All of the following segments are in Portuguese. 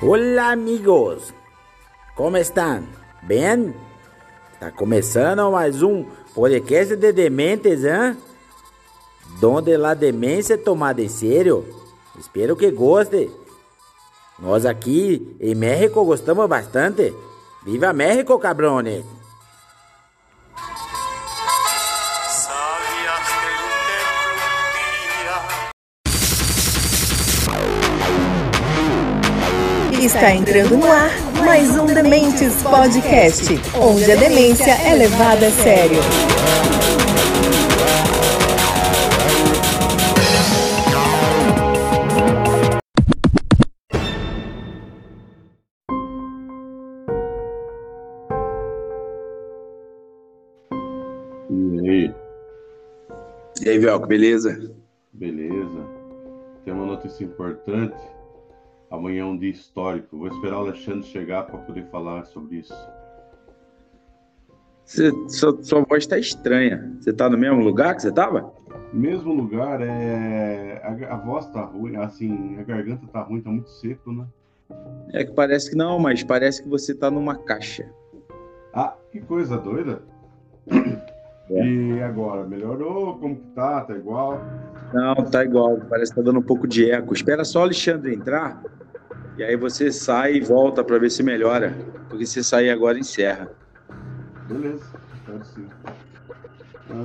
Olá, amigos! Como estão? Bem? Está começando mais um podcast de dementes, hein? Donde la demência é tomada em sério? Espero que goste. Nós aqui em México gostamos bastante. Viva México, cabrones! Está entrando no ar mais um Dementes Podcast, onde a demência é levada a sério. E aí, E aí, Velco, beleza? beleza? Tem uma notícia importante. Amanhã é um dia histórico. Vou esperar o Alexandre chegar para poder falar sobre isso. Você- sua, sua voz tá estranha. Você tá no mesmo lugar que você tava? Mesmo lugar, é... a, a voz tá ruim, assim, a garganta tá ruim, tá muito seco, né? É que parece que não, mas parece que você tá numa caixa. Ah, que coisa doida. É. E agora, melhorou? Como que tá? Tá igual? Não, tá igual. Parece que tá dando um pouco de eco. Espera só o Alexandre entrar. E aí você sai e volta pra ver se melhora. Porque se sair agora, encerra. Beleza, espero sim.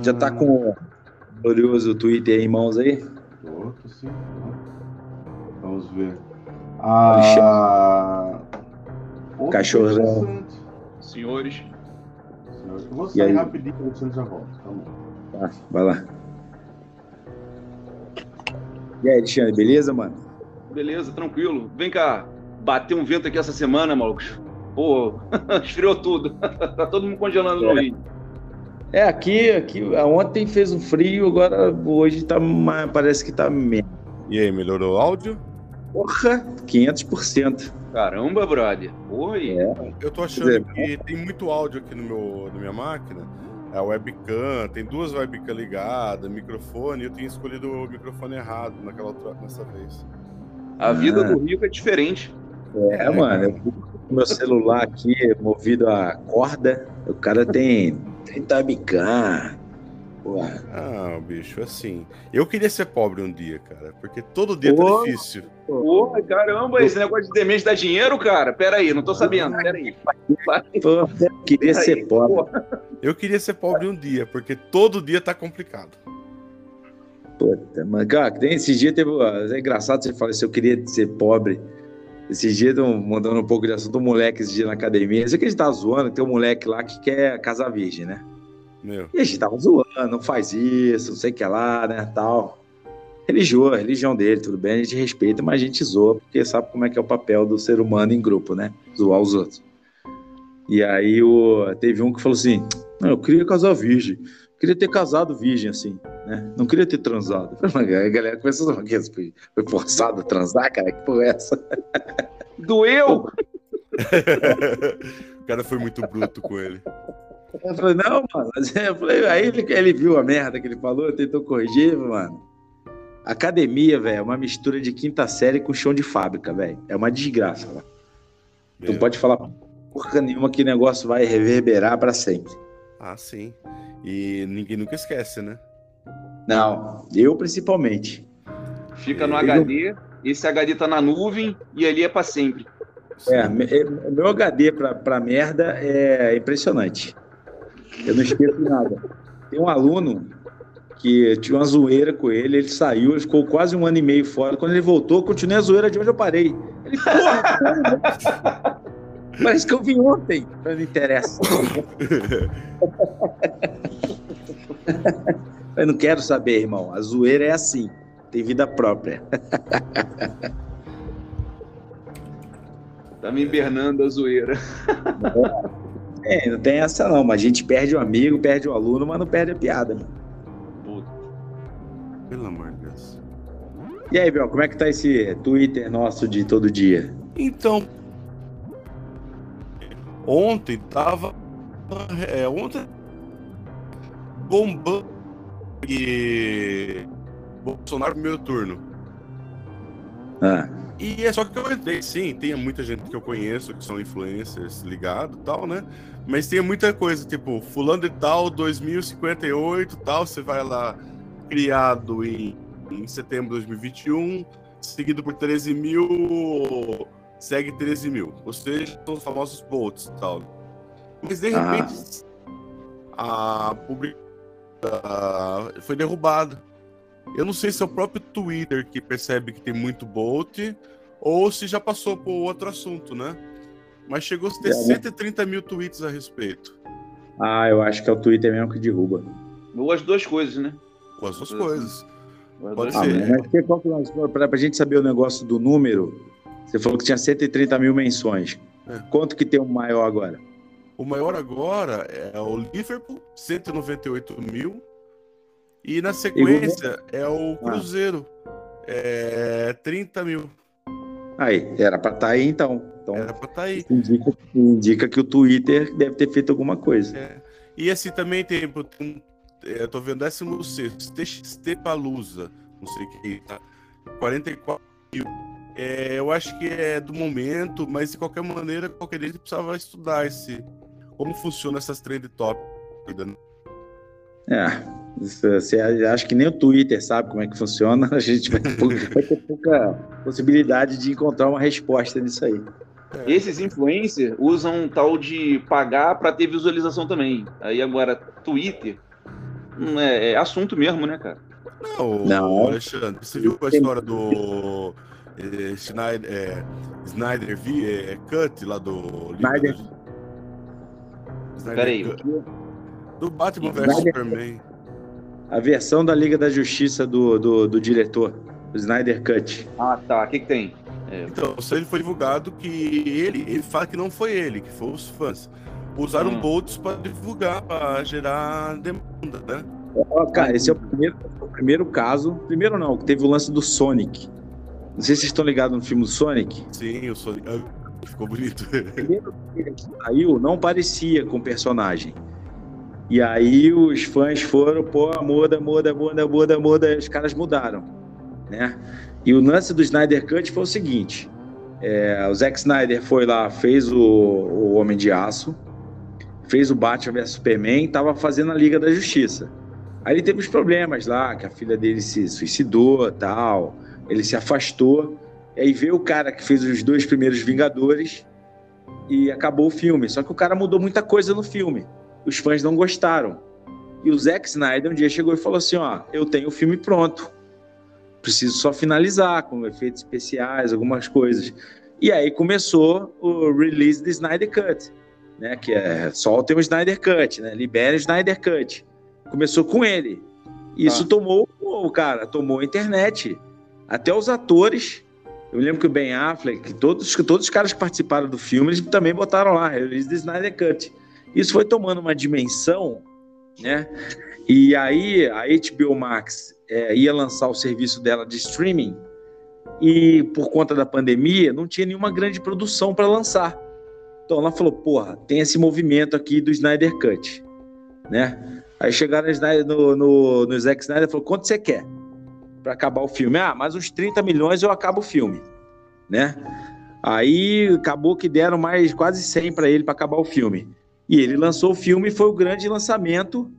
Já tá com o glorioso Twitter em mãos aí? Tô, tô sim. Vamos ver. Ah... Ontem Cachorrão. interessante. Senhores, Eu vou sair rapidinho, o Alexandre já volta. Tá bom. Tá, vai lá. E aí, Alexandre, beleza, mano? beleza, tranquilo. Vem cá, bateu um vento aqui essa semana, malucos. Pô, esfriou tudo. tá todo mundo congelando no É. Rio. É, aqui, aqui ontem fez um frio, agora hoje tá mais, parece que tá menos. E aí, melhorou o áudio? Porra, 500%. Caramba, brother. Oi. É. Eu tô achando que tem muito áudio aqui no meu, na minha máquina. É a webcam, tem duas webcam ligadas, microfone, eu tenho escolhido o microfone errado naquela outra, nessa vez. A vida Ah. do Rio é diferente. É, mano, eu fui com meu celular aqui movido a corda, o cara tem 30 webcam. Porra. Ah, bicho, assim. Eu queria ser pobre um dia, cara, porque todo dia Ô. tá difícil. Pô, caramba, esse negócio de demente dá dinheiro, cara? Pera aí, não tô sabendo. Pera aí. Pô, eu queria ser pobre. Eu queria ser pobre um dia, porque todo dia tá complicado. Puta, mas, cara, que nem esse dia teve. É engraçado você falar se eu queria ser pobre. Esses dias, tão mudando um pouco de assunto, um moleque esse dia na academia. Eu sei que a gente tava zoando, tem um moleque lá que quer casar virgem, né? Meu. E a gente tava zoando, não faz isso, não sei o que lá, né, tal. Religião, a religião dele, tudo bem, a gente respeita, mas a gente zoa, porque sabe como é que é o papel do ser humano em grupo, né? Zoar os outros. E aí o, teve um que falou assim, não, eu queria casar virgem, queria ter casado virgem, assim, né? Não queria ter transado. A galera começou a falar, "Que foi foi forçado a transar, cara? Que porra é essa? Doeu? o cara foi muito bruto com ele. Eu falei, não, mano. Mas eu falei, aí ele, ele viu a merda que ele falou, tentou corrigir, mano. Academia, velho, é uma mistura de quinta série com chão de fábrica, velho. É uma desgraça, mano. Tu pode falar porra nenhuma que o negócio vai reverberar pra sempre. Ah, sim. E ninguém nunca esquece, né? Não, eu principalmente. Fica no Eu- HD, esse HD tá na nuvem e ali é pra sempre. É, é, meu HD pra, pra merda é impressionante. Eu não esqueço nada. Tem um aluno que tinha uma zoeira com ele, ele saiu, ele ficou quase um ano e meio fora. Quando ele voltou, continuei a zoeira de onde eu parei. Ele, porra, parece que eu vim ontem. Não interessa. Eu não quero saber, irmão. A zoeira é assim. Tem vida própria. Tá me invernando a zoeira. É, não tem essa não, mas a gente perde o amigo, perde o aluno, mas não perde a piada. mano. Puta. Pelo amor de Deus. E aí, Bel, como é que tá esse Twitter nosso de todo dia? Então, ontem tava. É, ontem. Bombando. E. Bolsonaro no primeiro turno. Ah. E é só que eu entrei, sim, tem muita gente que eu conheço que são influencers ligados e tal, né? Mas tem muita coisa, tipo, fulano de tal, 2058 tal, você vai lá, criado em, em setembro de 2021, seguido por 13 mil, segue 13 mil. Ou seja, são os famosos bolts e tal. Mas de ah. repente, ah. a publicação foi derrubada eu não sei se é o próprio Twitter que percebe que tem muito Bolt ou se já passou por outro assunto, né? Mas chegou a ter é, 130 né? mil tweets a respeito. Ah, eu acho que é o Twitter mesmo que derruba. Ou as duas coisas, né? Ou as duas coisas. Pode ah, ser. Mas que, pra, pra gente saber o negócio do número, você falou que tinha 130 mil menções. É. Quanto que tem o maior agora? O maior agora é o Liverpool, 198 mil. E na sequência e é o ah. Cruzeiro, ah. é 30 mil. Aí, era para estar tá aí então. então. Era para estar tá aí. Indica, indica, que o Twitter deve ter feito alguma coisa. É. E assim também tem, tem é, eu tô vendo 16, TXT Palusa, não sei o que, tá? 44 mil. É, eu acho que é do momento, mas de qualquer maneira, qualquer dia precisava estudar esse, como funciona essas trend top. Né? É, você acha que nem o Twitter sabe como é que funciona, a gente vai ter, pouca, vai ter pouca possibilidade de encontrar uma resposta nisso aí. É. Esses influencers usam tal de pagar para ter visualização também. Aí agora, Twitter hum, é, é, assunto mesmo, né, cara? Não, Não. Alexandre, você viu a história do eh, Schneider, é, Snyder v, é, Cut lá do. Snyder. Snyder Peraí. Do Batman vs Superman a versão da Liga da Justiça do, do, do diretor, o Snyder Cut. Ah, tá. O que, que tem? É. Então, isso aí foi divulgado que ele, ele fala que não foi ele, que foi os fãs. Usaram hum. bolts para divulgar, para gerar demanda, né? cara, esse é o primeiro, o primeiro caso. Primeiro não, que teve o lance do Sonic. Não sei se vocês estão ligados no filme do Sonic. Sim, o Sonic. Ah, ficou bonito. O primeiro que saiu não parecia com o personagem. E aí os fãs foram, pô, muda, muda, muda, muda, muda, os caras mudaram, né? E o lance do Snyder Cut foi o seguinte, é, o Zack Snyder foi lá, fez o, o Homem de Aço, fez o Batman vs Superman, estava fazendo a Liga da Justiça. Aí ele teve os problemas lá, que a filha dele se suicidou, tal, ele se afastou, e aí veio o cara que fez os dois primeiros Vingadores e acabou o filme. Só que o cara mudou muita coisa no filme os fãs não gostaram. E o Zack Snyder um dia chegou e falou assim: ó, eu tenho o filme pronto. Preciso só finalizar com efeitos especiais, algumas coisas. E aí começou o release do Snyder Cut, né? Que é soltem o Snyder Cut, né? Libere o Snyder Cut. Começou com ele. Isso ah. tomou o cara, tomou a internet. Até os atores. Eu lembro que o Ben Affleck, todos, todos os caras que participaram do filme, eles também botaram lá, release do Snyder Cut. Isso foi tomando uma dimensão, né? E aí a HBO Max é, ia lançar o serviço dela de streaming e por conta da pandemia não tinha nenhuma grande produção para lançar. Então ela falou, porra, tem esse movimento aqui do Snyder Cut, né? Aí chegaram no, no, no Zack Snyder e falou, quanto você quer para acabar o filme? Ah, mais uns 30 milhões eu acabo o filme, né? Aí acabou que deram mais quase 100 para ele para acabar o filme. E ele lançou o filme e foi o grande lançamento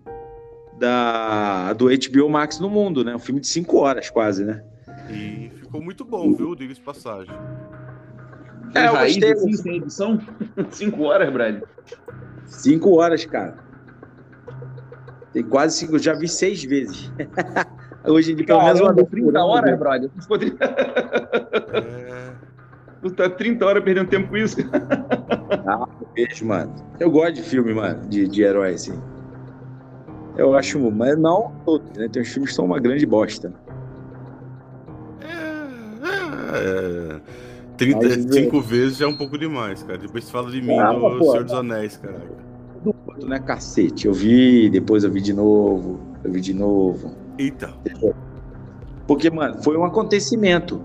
da, do HBO Max no mundo, né? Um filme de cinco horas quase, né? E ficou muito bom, viu? Diga-se passagem. É, eu gostei. Assim, sem edição? cinco horas, Brad. Cinco horas, cara. Tem quase cinco, já vi seis vezes. Hoje em dia, pelo menos uma 30 horas, brother. É... Tu tá 30 horas perdendo tempo com isso. ah, beijo, mano. Eu gosto de filme, mano, de, de herói, assim. Eu acho, mas não todos, né? Tem uns filmes que são uma grande bosta. É, é, 35 mas, vezes já é um pouco demais, cara. Depois você fala de mim ah, do pô, Senhor dos Anéis, caralho. Do quanto, né, cacete? Eu vi, depois eu vi de novo, eu vi de novo. Eita. Porque, mano, foi um acontecimento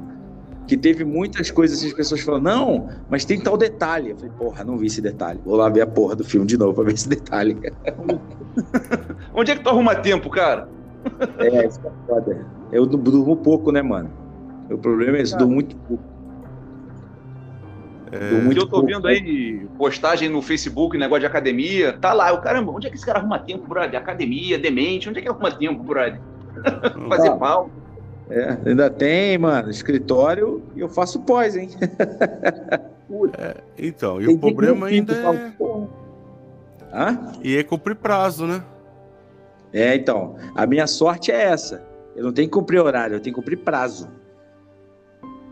que teve muitas coisas assim, as pessoas falam, não, mas tem tal detalhe. Eu falei, porra, não vi esse detalhe. Vou lá ver a porra do filme de novo pra ver esse detalhe. Onde é que tu arruma tempo, cara? é, isso é foda. Eu durmo pouco, né, mano? Meu problema é esse, dou muito pouco. O muito eu tô pouco. vendo aí, postagem no Facebook, negócio de academia, tá lá, o caramba, onde é que esse cara arruma tempo, brother? Academia, demente, onde é que arruma tempo, brother? Fazer pau. É, ainda tem, mano, escritório e eu faço pós, hein? Então, e Tem o problema ainda é. Hã? E é cumprir prazo, né? É, então, a minha sorte é essa. Eu não tenho que cumprir horário, eu tenho que cumprir prazo.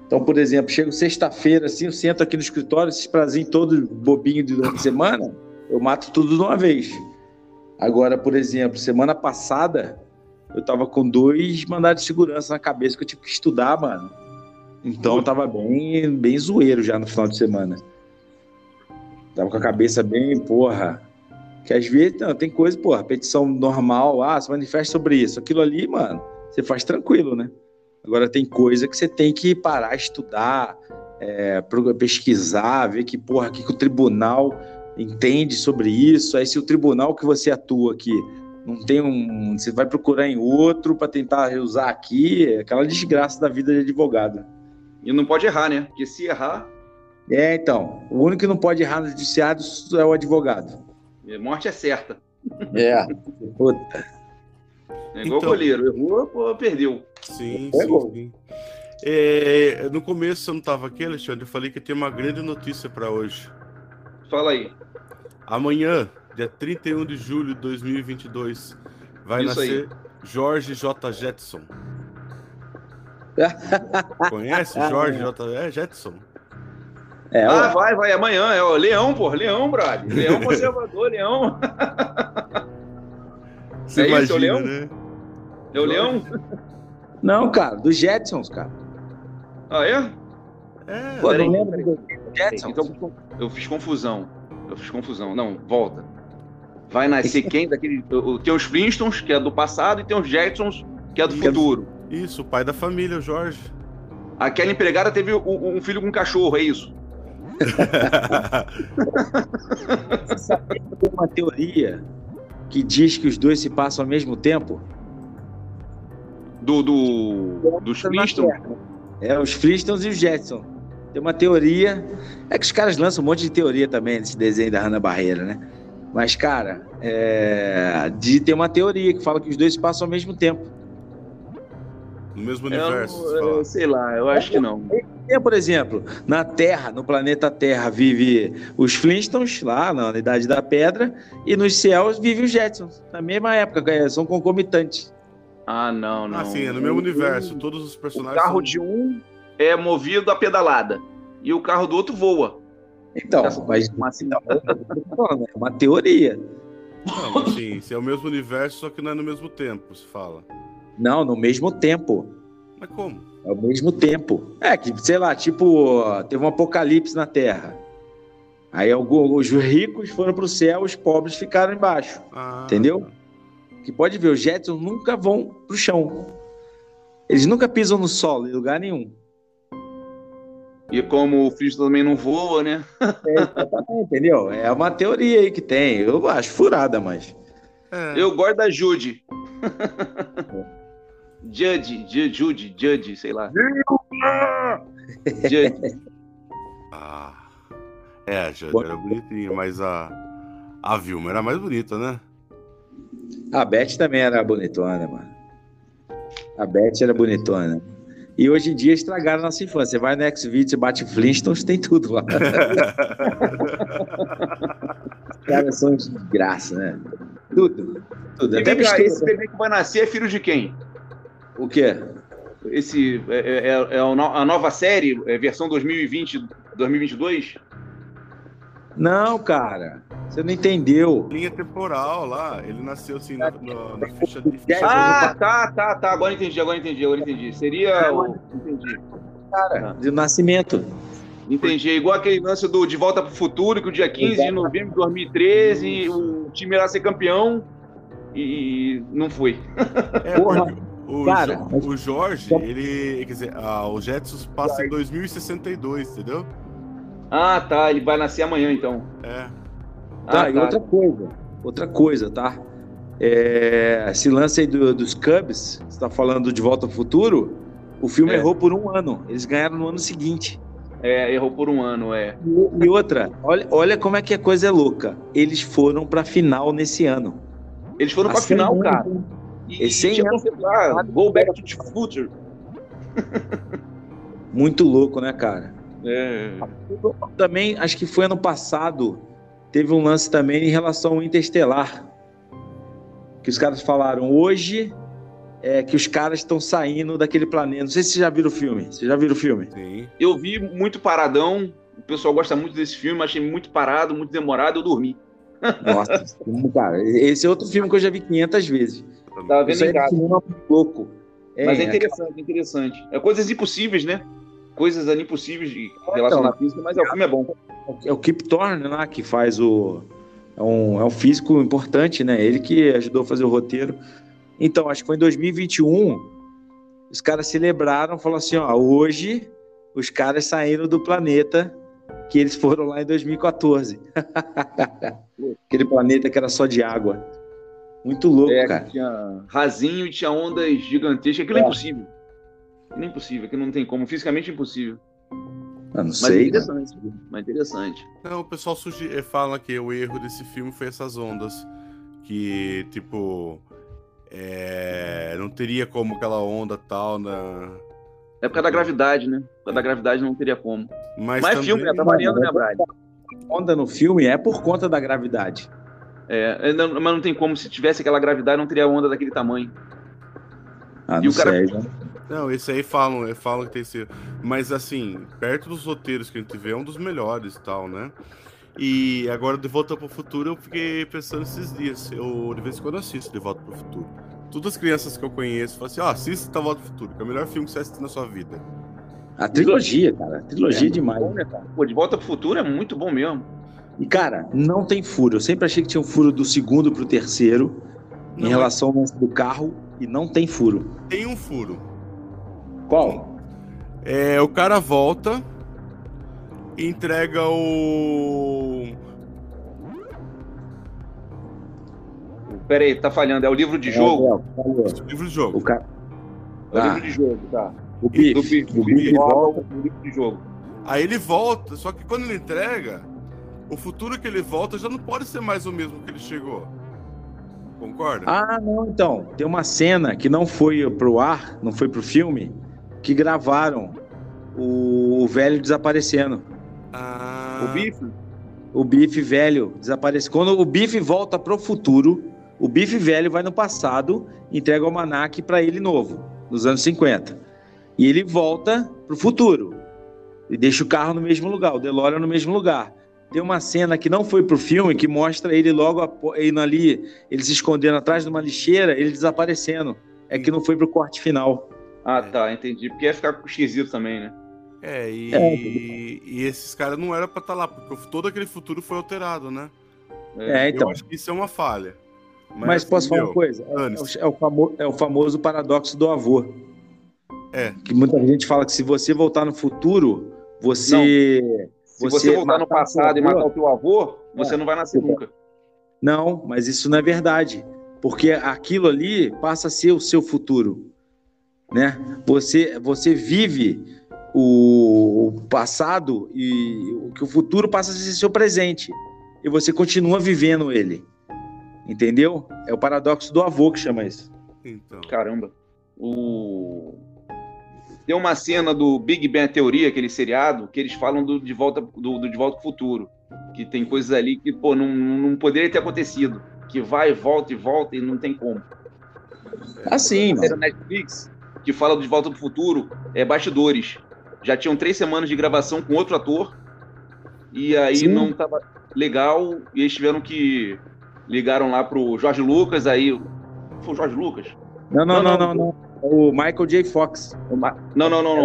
Então, por exemplo, chego sexta-feira, assim, eu sento aqui no escritório, esses prazinhos todos bobinhos durante a semana, eu mato tudo de uma vez. Agora, por exemplo, semana passada, eu tava com dois mandados de segurança na cabeça que eu tive que estudar, mano. Então, eu tava bem, bem zoeiro já no final de semana. Tava com a cabeça bem, porra, que às vezes não, tem coisa, porra, petição normal, ah, se manifesta sobre isso. Aquilo ali, mano, você faz tranquilo, né? Agora tem coisa que você tem que parar, estudar, é, pesquisar, ver que, porra, que, que o tribunal entende sobre isso. Aí se o tribunal que você atua aqui não tem um. Você vai procurar em outro para tentar usar aqui, é aquela desgraça da vida de advogado. E não pode errar, né? Porque se errar, É, então, o único que não pode errar no judiciário é o advogado. morte é certa. É. Puta. É igual Então- goleiro, errou, pô, perdeu. Sim, É sim, sim. É, no começo você não estava aqui, Alexandre. Eu falei que tem uma grande notícia para hoje. Fala aí. Amanhã, dia 31 de julho de 2022, vai Isso aí. nascer Jorge J. Jetson. Conhece Jorge J. É, Jetson. É, ah, vai, vai, amanhã. É o Leão, pô. Leão, brother. Leão conservador, Leão. Você É isso, é o imagina, Leão? né? É o Leão? Não, cara, dos Jetsons, cara. Ah, é? É, Pô, não dos Jetsons? Então, eu fiz confusão. Eu fiz confusão. Não, volta. Vai nascer quem daquele. Tem os Flintstones, que é do passado, e tem os Jetsons, que é do é futuro. isso, o pai da família, o Jorge. Aquela empregada teve um, filho com um cachorro, é isso? Você sabia que tem uma teoria que diz que os dois se passam ao mesmo tempo? Do. do dos Flintstones. É, os Flintstones e os Jetsons. Tem uma teoria. É que os caras lançam um monte de teoria também nesse desenho da Hanna Barreira, né? Mas, cara, é... de, tem uma teoria que fala que os dois se passam ao mesmo tempo. No mesmo Eu, universo. eu fala. sei lá, eu acho que não. Tem, por exemplo, na Terra, no planeta Terra, vive os Flintstones, lá na Idade da Pedra, e nos céus vive os Jetsons, na mesma época, é, são concomitantes. Ah, não, não. Ah, sim, é no mesmo universo. Todos os O personagens. carro são- de um é movido a pedalada. E o carro do outro voa. Então, mas então, eu tô falando, é uma teoria. Não, mas sim, se é o mesmo universo, só que não é no mesmo tempo, se fala. Não, no mesmo tempo. Mas como? Ao mesmo tempo. É que, sei lá, tipo, teve um apocalipse na Terra. Aí algum- os ricos foram pro céu, os pobres ficaram embaixo. Ah, Entendeu? Que pode ver, os Jetsons nunca vão pro chão. Eles nunca pisam no solo, em lugar nenhum. E como o Flintstone também não voa, né? Entendeu? É uma teoria aí que tem. Eu acho furada, mas. É. Eu gosto da Jude. Judge, Ju- Jude, Judge, sei lá. Judge. Ah. É, a Bom. era bonitinha, mas a. A Vilma era mais bonita, né? A Beth também era bonitona, mano. A Beth era bonitona. E hoje em dia estragaram nossa infância. Você vai no Xvideos, você bate Flintstones, tem tudo lá. Os caras são de graça, né? Tudo. Tudo. E Até vem cá, esse bebê que vai nascer é filho de quem? O quê? Esse é, é- é a no- a nova série, é versão 2020, 2022? Não, cara. Você não entendeu. Linha temporal lá, ele nasceu assim na, na- na ficha de. É, Ah, tá, tá, tá. Agora entendi, agora entendi, agora entendi. Seria. o- Entendi. Cara, de nascimento. Entendi. É igual aquele lance do De Volta pro Futuro, que o dia 15 de novembro de 2013 o time ia ser campeão e não foi. É, Porra, o, cara, Jo- o Jorge, ele. Quer dizer, ah, o Jetson passa em 2062, entendeu? Ah, tá. Ele vai nascer amanhã, então. É. Tá, Ah, e outra coisa. Outra coisa, tá? É, esse lance aí do- dos Cubs, você tá falando de Volta ao Futuro, O filme É. errou por um ano. Eles ganharam no ano seguinte. É, errou por um ano, é. E e outra, olha, olha como é que a coisa é louca. Eles foram pra final nesse ano. Eles foram pra final, né? cara. E, E sem anos- lá, Go Back to the Future. Muito louco, né, cara? É. Também, acho que foi ano passado, teve um lance também em relação ao Interestelar. Que os caras falaram hoje é que os caras estão saindo daquele planeta. Não sei se vocês já viram o filme. Vocês já viram o filme? Sim. Eu vi muito paradão. O pessoal gosta muito desse filme, achei muito parado, muito demorado, eu dormi. Nossa, cara. Esse é outro filme que eu já vi 500 vezes. Tava vendo em é casa. louco. Mas é É, interessante, é interessante. É coisas impossíveis, né? Coisas ali impossíveis de relacionar à física, mas é, o filme é bom. É o Kip Thorne lá que faz o. É um, é um físico importante, né? Ele que ajudou a fazer o roteiro. Então, acho que foi em 2021. Os caras celebraram, falaram assim: ó, hoje os caras saíram do planeta que eles foram lá em 2014. Aquele planeta que era só de água. Muito louco, É, cara. tinha rasinho tinha ondas gigantescas. Aquilo é, impossível. Aquilo é impossível, aquilo não tem como. Fisicamente é impossível. Eu não Mas sei. né? interessante. Mas interessante. Não, o pessoal sugi- eh, fala que o erro desse filme foi essas ondas. Que, tipo. é, não teria como aquela onda tal na. É por causa da gravidade, né? Por causa da gravidade não teria como. Mas, Mas também, filme, né? Tá variando, né, Brian? onda no filme é por conta da gravidade. É, é, não- mas não tem como. Se tivesse aquela gravidade, não teria onda daquele tamanho. Ah, E não o cara- sei. Não, esse aí falam, eh, falam que tem esse. Mas assim, perto dos roteiros que a gente vê, é um dos melhores e tal, né? E agora, De Volta pro Futuro, eu fiquei pensando esses dias. Eu, de vez em quando, assisto De Volta pro Futuro. Todas as crianças que eu conheço falam assim: ó, assista De Volta pro Futuro, que é o melhor filme que você assiste na sua vida. A trilogia, cara. A trilogia é demais. Bom, né, cara? Pô, de volta pro futuro é muito bom mesmo. E, cara, não tem furo. Eu sempre achei que tinha um furo do segundo pro terceiro Não, em relação ao lance do carro e não tem furo. Tem um furo. Qual? É, o cara volta e entrega o. Pera aí, tá falhando. É o livro de jogo? o livro de jogo. O, cara... É o Ah, livro de jogo, tá. o Do. Biff. O Biff volta. O livro de jogo. Aí ele volta, só que quando ele entrega, o futuro que ele volta já não pode ser mais o mesmo que ele chegou. Concorda? Ah, não, então. Tem uma cena que não foi pro ar, não foi pro filme, que gravaram o, velho desaparecendo. Ah, O bife? O Biff velho desaparece. Quando o Biff volta pro futuro, o Biff velho vai no passado entrega o almanac para ele novo, nos anos 50. E ele volta pro futuro e deixa o carro no mesmo lugar, o DeLorean no mesmo lugar. Tem uma cena que não foi pro filme que mostra ele logo indo ali, ele se escondendo atrás de uma lixeira, ele desaparecendo. É que não foi pro corte final. Ah, tá, entendi. Porque ia ficar esquisito também, né? É, e, É. e esses caras não eram pra estar lá, porque todo aquele futuro foi alterado, né? É, então. Eu acho que isso é uma falha. Mas, assim, posso falar meu, uma coisa? É, é o famo- é o famoso paradoxo do avô. É. Que muita gente fala que se você voltar no futuro, você. Se você, voltar no passado e matar o teu avô, você não vai nascer nunca. Não, mas isso não é verdade. Porque aquilo ali passa a ser o seu futuro. Né? Você, você vive o, o passado e o que o futuro passa a ser seu presente. E você continua vivendo ele. Entendeu? É o paradoxo do avô que chama isso. Então. Caramba. O... Tem uma cena do Big Bang Teoria, aquele seriado, que eles falam do De Volta, do, do De Volta ao Futuro. Que tem coisas ali que, pô, não, não poderia ter acontecido. Que vai, volta e volta e não tem como. Assim, Tem a série da Netflix que fala do De Volta pro Futuro, é bastidores. Já tinham três semanas de gravação com outro ator. E aí Sim. não tava legal. E eles tiveram que. Ligaram lá pro Jorge Lucas, aí. Foi o Jorge Lucas? Não, não, Não, não, não. não. É O Michael J. Fox. Não, não, não, não.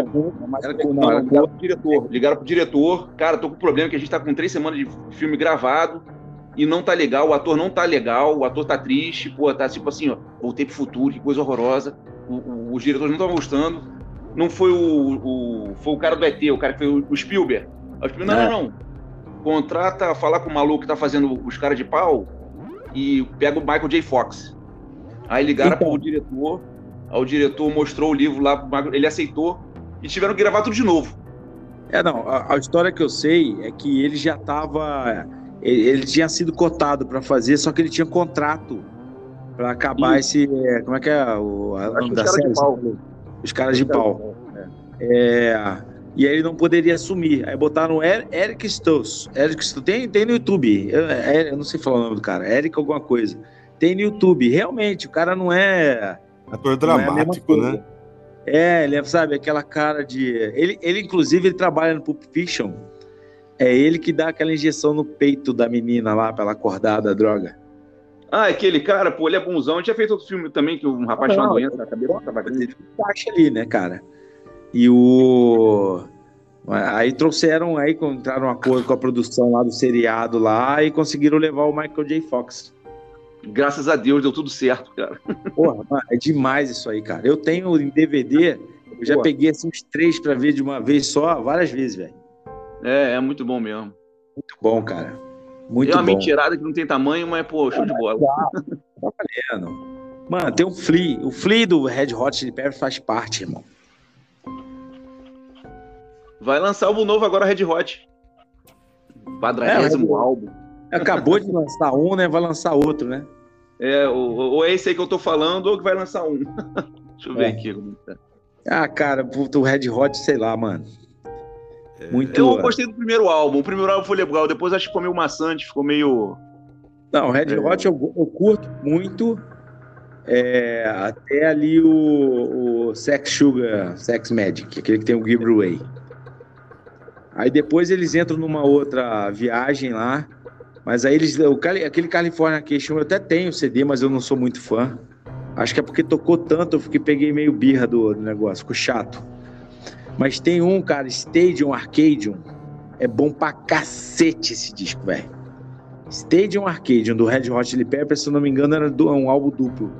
Era Não, com- não, não, era com- ligaram pro diretor. Ligaram pro diretor. Cara, tô com problema que a gente tá com três semanas de filme gravado e não tá legal. O ator não tá legal, o ator tá triste, pô, tá tipo assim, ó, voltei pro futuro, que coisa horrorosa. O- o- os diretores não estavam gostando. Não foi o, o- Foi o cara do ET, o cara que foi o, Spielberg. Aí o Spielberg, não, É. não, não. Contrata, falar com o maluco que tá fazendo os caras de pau e pega o Michael J. Fox. Aí ligaram Então. pro diretor. Aí o diretor mostrou o livro lá, ele aceitou e tiveram que gravar tudo de novo. É, não, a, a história que eu sei é que ele já estava. Ele, ele, tinha sido cotado para fazer, só que ele tinha contrato para acabar esse. É, como é que é o, a, nome da série? Os caras de pau. É, e aí ele não poderia assumir. Aí botaram Eric Stoss. Eric Stoss. Tem, tem no YouTube. Eu, é, eu, não sei falar o nome do cara. Eric alguma coisa. Tem no YouTube. Realmente, o cara não é. Ator dramático, é né? É, ele é, sabe, aquela cara de. Ele, ele, inclusive, ele trabalha no Pulp Fiction. É ele que dá aquela injeção no peito da menina lá pra ela acordar da droga. Ah, aquele cara, pô, ele é bonzão. Tinha feito outro filme também, que um rapaz tinha uma doença na cabeça. Tava ele encaixa ali, né, cara? E o. Aí trouxeram, aí entraram um acordo com a produção lá do seriado lá e conseguiram levar o Michael J. Fox. Graças a Deus deu tudo certo, cara. Porra, mano, é demais isso aí, cara. Eu tenho em DVD, eu já Porra. peguei assim uns três para ver de uma vez só, várias vezes, velho. É, é muito bom mesmo. Muito bom, cara. Muito é uma bom. mentirada que não tem tamanho, mas, pô, show de bola. Tá, tá valendo. Mano, tem um Flea. O Flea do Red Hot Chili Peppers faz parte, irmão. Vai lançar álbum novo agora, Red Hot. Quadragésimo é, álbum. Acabou de lançar um, né? Vai lançar outro, né? É, ou, ou é esse aí que eu tô falando, ou que vai lançar um. Deixa eu ver é. aqui. Tá. Ah, cara, o Red Hot, sei lá, mano. Muito. Eu gostei do primeiro álbum. O primeiro álbum foi legal. Depois acho que ficou meio maçante, ficou meio. Não, Red é. Hot eu, eu, curto muito. É, até ali o, o Sex Sugar, Sex Magic, aquele que tem o Give Away. Aí depois eles entram numa outra viagem lá. Mas aí eles. O, aquele California Cation eu até tenho CD, mas eu não sou muito fã. Acho que é porque tocou tanto, eu fiquei, peguei meio birra do, do negócio, ficou chato. Mas tem um, cara, Stadium Arcadium. É bom pra cacete esse disco, velho. Stadium Arcadium, do Red Hot Chili Peppers, se eu não me engano, era do, um álbum duplo.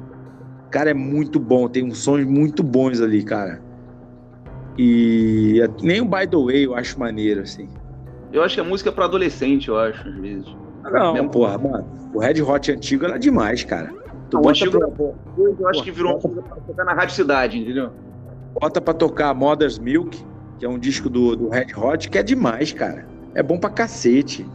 Cara, é muito bom, tem uns sons muito bons ali, cara. E nem o By The Way eu acho maneiro, assim. Eu acho que é música para adolescente, eu acho, às vezes. Não, Mesmo porra, mano. O Red Hot antigo era demais, cara. Tu não, antigo, pra... eu acho que virou uma coisa pra tocar na Rádio Cidade, entendeu? Bota pra tocar Mother's Milk, que é um disco do, do Red Hot, que é demais, cara. É bom pra cacete.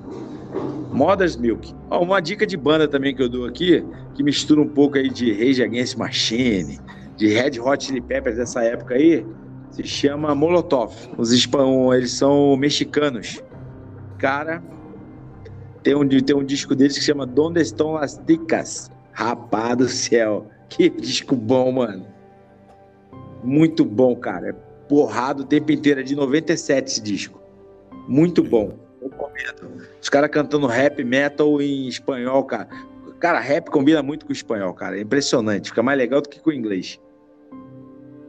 Mother's Milk. Ó, uma dica de banda também que eu dou aqui, que mistura um pouco aí de Rage Against Machine, de Red Hot Chili Peppers dessa época aí, se chama Molotov. Os hispão, eles são mexicanos. Cara, tem um, tem um disco deles que chama Donde Estão Las Dicas. Rapaz do céu, que disco bom, mano. Muito bom, cara. É porrado o tempo inteiro, é de 97 esse disco. Muito bom. Os caras cantando rap metal em espanhol, cara. Cara, rap combina muito com o espanhol, cara. É impressionante. Fica mais legal do que com o inglês.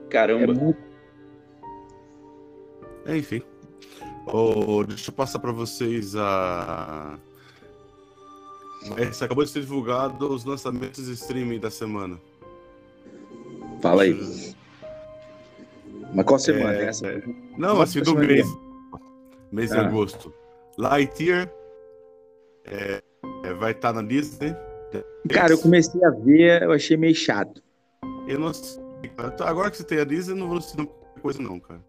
Caramba. É muito é, enfim. Oh, deixa eu passar para vocês a. Mas acabou de ser divulgado os lançamentos de streaming da semana. Fala aí. Mas qual semana é, essa? É... Não, assim, do mês. Mês ah. de agosto. Lightyear é, é, vai estar tá na Disney. Cara, eu comecei a ver, eu achei meio chato. Eu não sei. Agora que você tem a Disney, eu não vou assistir coisa, não, cara.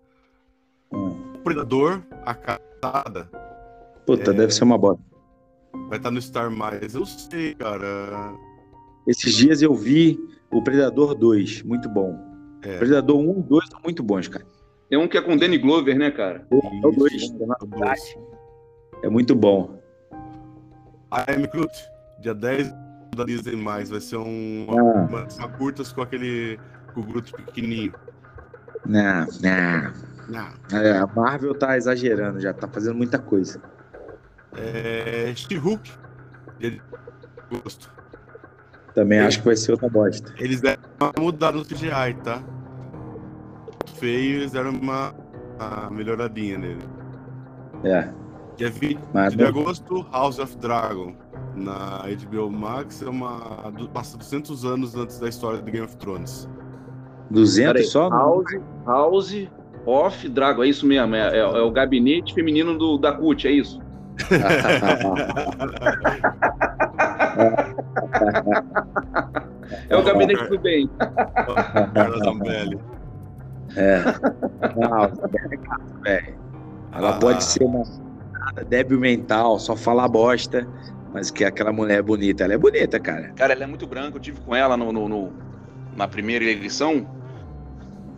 Predador, a caçada. Puta, é... deve ser uma bosta. Vai estar tá no Star Mais. Eu sei, cara. Esses dias eu vi o Predador 2, muito bom. É. Predador 1 e 2 são muito bons, cara. Tem um que é com Danny Glover, né, cara? É o 2, é, é muito bom. I Am Groot, dia 10 da Disney+, vai ser um, ah. uma, uma curtas com aquele com o Groot pequenininho. Não, não. É, a Marvel tá exagerando, já tá fazendo muita coisa. É. She-Hulk. Gosto. Também acho que vai ser outra bosta. Eles deram mudada no CGI, tá? Feio, eles deram uma, uma melhoradinha nele. É. Dia 20 Mas, de agosto, House of Dragon. Na HBO Max é uma. passa 200 anos antes da história de Game of Thrones. 200 só? House, House Off Drago, é isso mesmo, é, é, é o gabinete feminino do, da CUT, é isso? É o gabinete do bem. Carla Zambelli. É. Não, Zambelli é gato, velho. Ela Ah. pode ser uma débil mental, só falar bosta, mas que aquela mulher é bonita. Ela é bonita, cara. Cara, ela é muito branca. Eu tive com ela no, no- no- na primeira eleição,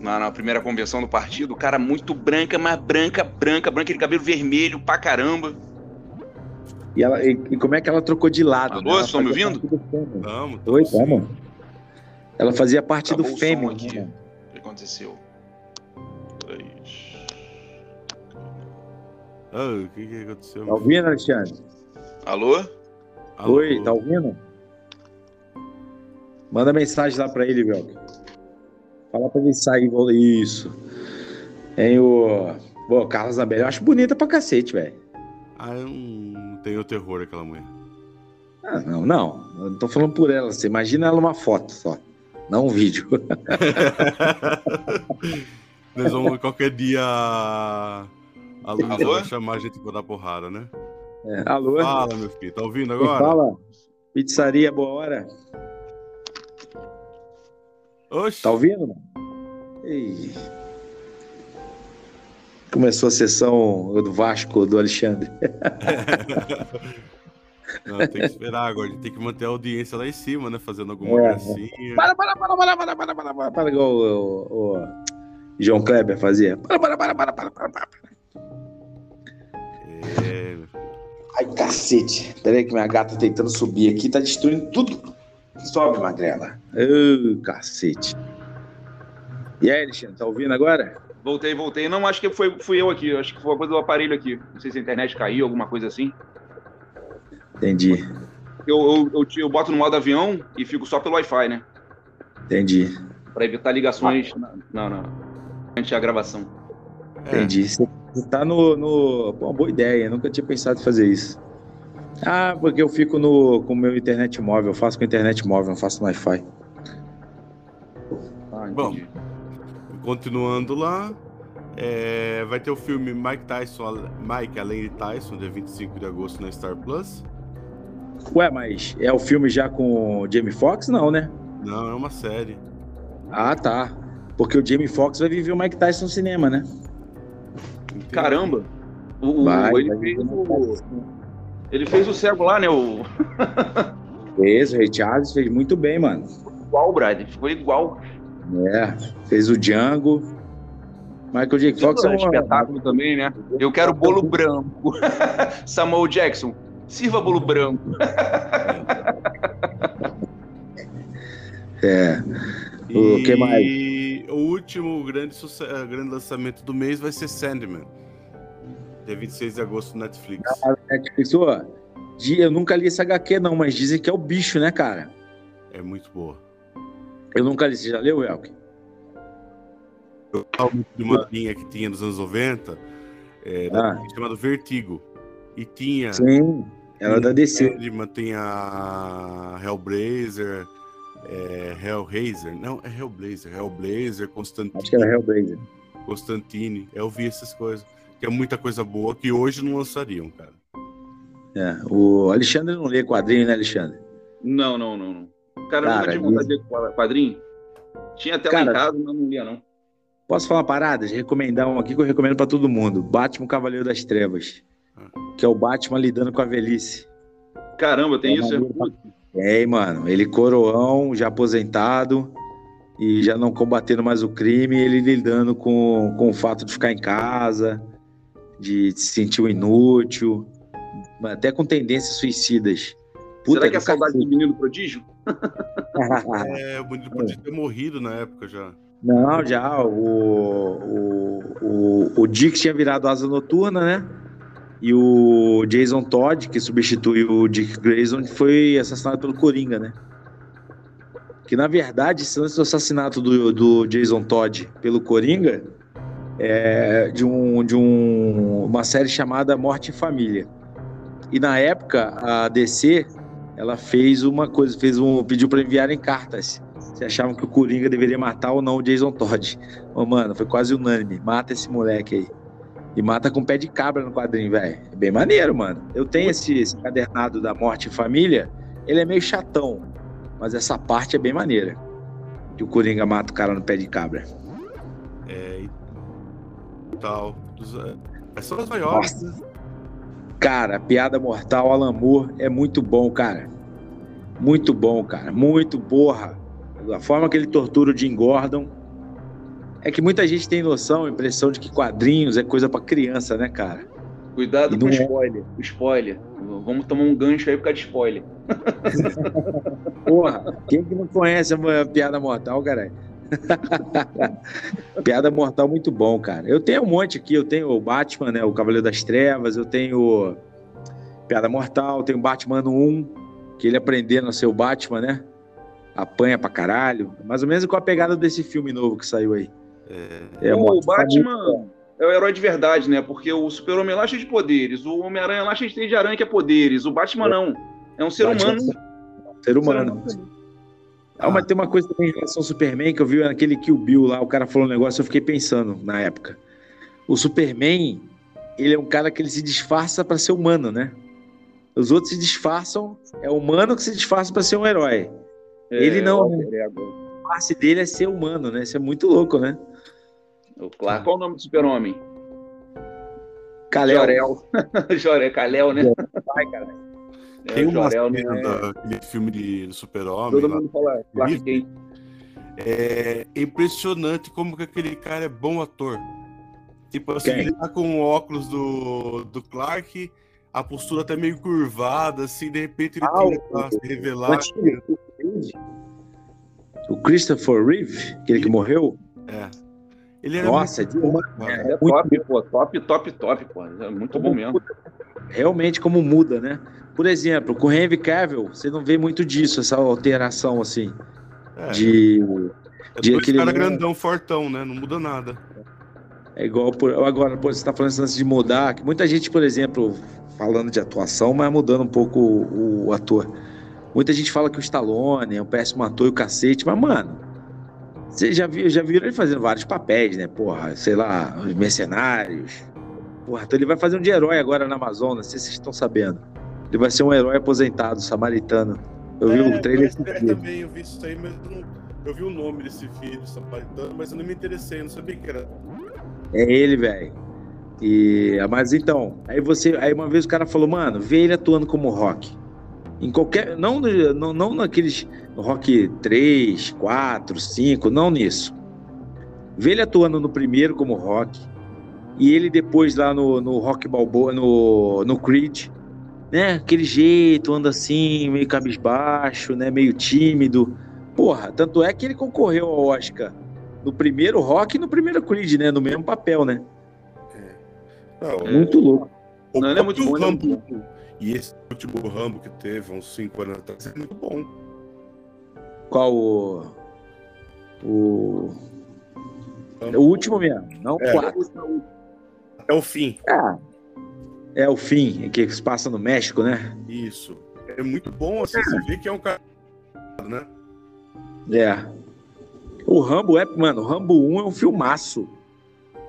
na, na primeira convenção do partido. Cara, muito branca, mas branca, branca, branca, aquele cabelo vermelho pra caramba. E, ela, e, e como é que ela trocou de lado? Alô, né? Estão me ouvindo? Vamos. Oi, vamos. Ela fazia parte Acabou do o Fêmea. som aqui. né? O que aconteceu? Ah, o que, que aconteceu? Tá ouvindo, Alexandre? Alô? Alô? Oi, tá ouvindo? Manda mensagem lá pra ele, velho. Fala pra ele sair. vou- Isso. Tem o. Pô, Carlos Zambelli, eu acho bonita pra cacete, velho. Ah, eu não tenho terror aquela mulher. Ah, não, não. Eu não tô falando por ela. Você imagina ela uma foto só. Não um vídeo. Nós vamos qualquer dia. A Luísa Alô? vai chamar a gente pra dar porrada, né? É. Alô? Fala, meu filho. Tá ouvindo agora? Fala. Pizzaria, boa hora. Oxi. Tá ouvindo? Ei. Começou a sessão do Vasco, do Alexandre. Não, tem que esperar agora. A gente tem que manter a audiência lá em cima, né? Fazendo alguma É. gracinha. Para, para, para, para, para, para, para, para, para, igual o, o, João Kleber fazia. Para, para, para, para, para, para, para. É. Ai, cacete. Pera aí que minha gata tentando subir aqui, tá destruindo tudo. Sobe, magrela. Ô, cacete. E aí, Alexandre, tá ouvindo agora? Voltei, voltei. Não, acho que foi, fui eu aqui. Acho que foi uma coisa do aparelho aqui. Não sei se a internet caiu, alguma coisa assim. Entendi, Eu, eu, eu, eu boto no modo avião e fico só pelo Wi-Fi, né? entendi, Pra evitar ligações. Não, não. Durante a gravação. É, entendi. Você tá no, no... Pô, uma boa ideia, eu nunca tinha pensado em fazer isso. Ah, porque eu fico no, com o meu internet móvel, eu faço com internet móvel, não faço no Wi-Fi. Ah, Bom. Continuando lá, é, vai ter o filme Mike Tyson, Mike Além de Tyson, dia 25 de agosto na Star Plus. Ué, mas é o filme já com o Jamie Foxx? Não, né? Não, é uma série. Ah, tá. Porque o Jamie Foxx vai viver o Mike Tyson no cinema, né? Entendi. Caramba! O, Vai, ele, vai fez o o, ele fez o cego lá, né? O Fez, o Ray Charles fez muito bem, mano. igual, Brad. Ficou igual. É, fez o Django. Michael J. Fox é é um espetáculo também, né? Eu quero bolo branco. Samuel Jackson, sirva bolo branco. É. O que mais? E o último grande, eh, grande lançamento do mês vai ser Sandman. Dia 26 de agosto no Netflix. Netflix, ô, di- eu nunca li esse HQ, não, mas dizem que é o bicho, né, cara? É muito boa. Eu nunca li. Você já leu, Elke? Eu falo muito de uma linha que tinha nos anos 90, é, Ah. chamado Vertigo. E tinha. Sim. Ela é da DC. Sandman, tem a Hellblazer, é, Hellraiser. Não, é Hellblazer. Hellblazer, Constantine. Acho que era Hellblazer. Constantine. Eu vi essas coisas. Que é muita coisa boa que hoje não lançariam, cara. É. O Alexandre não lê quadrinho, né, Alexandre? Não, não, não, não. Cara, Cara, nunca tive vontade de ler quadrinho. Tinha até lá Cara- em casa, mas não lia, não. Posso falar paradas? Recomendar um aqui que eu recomendo pra todo mundo. Batman Cavaleiro das Trevas. Que é o Batman lidando com a velhice. Caramba, tem É isso? pra- É, mano. Ele coroão, já aposentado e já não combatendo mais o crime, ele lidando com, com o fato de ficar em casa, de se sentir um inútil, até com tendências suicidas. Puta Será que é do saudade do menino prodígio? É, o Bonito podia ter morrido na época já. Não, já. O, o, o, o Dick tinha virado asa noturna, né? E o Jason Todd, que substitui o Dick Grayson, foi assassinado pelo Coringa, né? Que na verdade, esse lance do assassinato do, do Jason Todd pelo Coringa é de, um, de um, uma série chamada Morte em Família. E na época, a DC ela fez uma coisa, fez um, pediu para enviarem cartas se achavam que o Coringa deveria matar ou não o Jason Todd. Ô, mano, foi quase unânime. Mata esse moleque aí. E mata com pé de cabra no quadrinho, velho. É bem maneiro, mano. Eu tenho esse, esse cadernado da Morte em Família. Ele é meio chatão. Mas essa parte é bem maneira. Que o Coringa mata o cara no pé de cabra. É, e tal. Dos- é, São as maiores. né? Cara, Piada Mortal, Alan Moore é muito bom, cara. Muito bom, cara. Muito porra. A forma que ele tortura o Jim Gordon. É que muita gente tem noção, impressão de que quadrinhos é coisa pra criança, né, cara? Cuidado com o é. spoiler. O spoiler. Vamos tomar um gancho aí por causa de spoiler. Porra, quem que não conhece a Piada Mortal, cara? Piada Mortal muito bom, cara. Eu tenho um monte aqui, eu tenho o Batman, né, o Cavaleiro das Trevas, eu tenho Piada Mortal, tenho Batman 1, que ele aprendendo a ser o Batman, né? Apanha pra caralho. Mais ou menos com a pegada desse filme novo que saiu aí. É, o Mortal tá muito Batman é o herói de verdade, né? Porque o super-homem lá é cheio de poderes, o Homem-Aranha lá é cheio de teia de aranha que é poderes, o Batman não. É um ser Batman humano. Ser humano. Ah, mas tem uma coisa também em relação ao Superman que eu vi naquele Kill Bill lá, o cara falou um negócio, eu fiquei pensando na época. O Superman, ele é um cara que ele se disfarça para ser humano, né? Os outros se disfarçam, é humano que se disfarça para ser um herói. Ele É, não, o né? A face dele é ser humano, né? Isso é muito louco, né? O Clark. Qual o nome do super-homem? Kalel. Jorel. Jorel, Kalel, né? Vai, cara. É, Tem uma Jorel, cena né? daquele filme de, do Super-Homem. Todo lá. mundo fala Clark Kent. É impressionante como que aquele cara é bom ator. Tipo assim, Quem? ele tá com o óculos do, do Clark, a postura até meio curvada, assim, de repente ele Ah, pra se revelar. O Christopher Reeve, aquele que morreu. É. Ele era Nossa, muito é cara. É top, pô. Top, top, top, pô. É muito bom mesmo. realmente como muda, né? Por exemplo, com o Henry Cavill, você não vê muito disso, essa alteração assim É, de é de aquele cara grandão, fortão, né? Não muda nada. é igual por, agora, você tá falando lance de mudar, que muita gente, por exemplo, falando de atuação, mas mudando um pouco o, o ator. Muita gente fala que o Stallone é um péssimo ator e o cacete, mas mano, você já viu, já viram ele fazendo vários papéis, né? Porra, sei lá, os mercenários. Porra, então ele vai fazer um de herói agora na Amazônia, não sei se vocês estão sabendo. Ele vai ser um herói aposentado, samaritano. Eu vi o trailer é, esse dia. também, eu vi isso aí, mas eu, não, eu vi o nome desse filho, Samaritano, mas eu não me interessei, eu não sabia que era. É ele, velho. E mas então, aí você, aí uma vez o cara falou, mano, vê ele atuando como rock. Em qualquer, não não, não naqueles rock 3, 4, 5, não nisso. Vê ele atuando no primeiro como rock e ele depois lá no, no rock balboa, no no Creed, né? Aquele jeito, anda assim, meio cabisbaixo, né, meio tímido. Porra, tanto é que ele concorreu ao Oscar no primeiro rock e no primeiro Creed, né, no mesmo papel, né? Não, Muito louco. o Não, ele é muito bom, ele é muito Rambo, E esse último Rambo que teve, uns 5 anos atrás, é muito bom. Qual o. O. O último mesmo, não o É. quatro. É o fim. É o fim, que se passa no México, né? Isso. É muito bom, assim, você vê que é um cara. Né? É. O Rambo é, mano, o Rambo 1 é um filmaço.